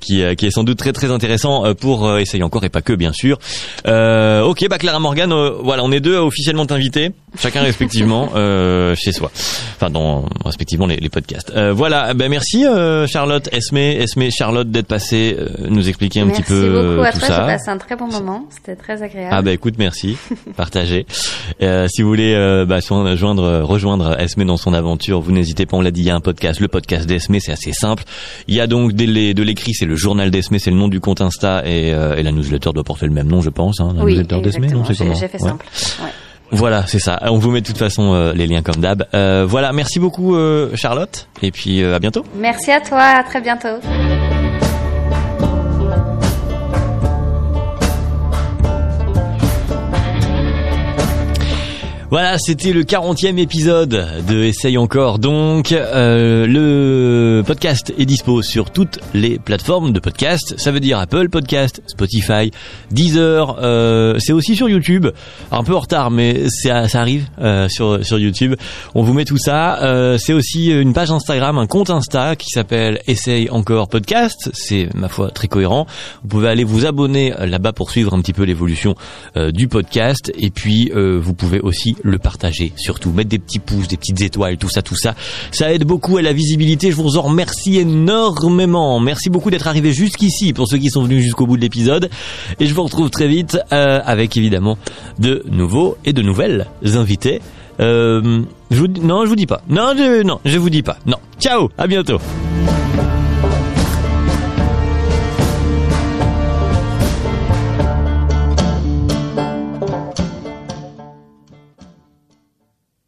qui, qui est sans doute très très intéressant pour essayer encore et pas que bien sûr. ok, bah Clara Morgan, voilà, on est deux officiellement invités chacun respectivement euh, chez soi. Enfin, dans respectivement les, les podcasts. Euh, voilà, ben merci euh, Charlotte, Esme, Esme, Charlotte d'être passée euh, nous expliquer un petit peu merci beaucoup à tout toi, J'ai passé un très bon moment, c'était très agréable. Ah ben écoute, merci, partagez. si vous voulez bah, joindre, rejoindre Esme dans son aventure, vous n'hésitez pas. On l'a dit, il y a un podcast, le podcast d'Esme, c'est assez simple. Il y a donc de l'écrit, c'est le journal d'Esme, c'est le nom du compte Insta et, et, la newsletter doit porter le même nom, je pense. Hein, la oui, newsletter d'Esme, non c'est J'ai fait simple. Ouais. Voilà, c'est ça. On vous met de toute façon euh, les liens comme d'hab. Euh, voilà, merci beaucoup euh, Charlotte, et puis à bientôt. Merci à toi, à très bientôt. Voilà, c'était le 40e épisode de Essaye encore. Donc, euh, le podcast est dispo sur toutes les plateformes de podcast. Ça veut dire Apple Podcast, Spotify, Deezer. Euh, c'est aussi sur YouTube. Un peu en retard, mais ça, arrive euh, sur sur YouTube. On vous met tout ça. C'est aussi une page Instagram, un compte Insta qui s'appelle Essaye encore podcast. C'est ma foi très cohérent. Vous pouvez aller vous abonner là-bas pour suivre un petit peu l'évolution du podcast. Et puis, vous pouvez aussi le partager, surtout mettre des petits pouces, des petites étoiles, tout ça, tout ça. Ça aide beaucoup à la visibilité. Je vous en remercie énormément. Merci beaucoup d'être arrivé jusqu'ici pour ceux qui sont venus jusqu'au bout de l'épisode. Et je vous retrouve très vite euh, avec évidemment de nouveaux et de nouvelles invités. Euh, je vous, non, je vous dis pas. Non, je, non, je vous dis pas. Non. Ciao, à bientôt.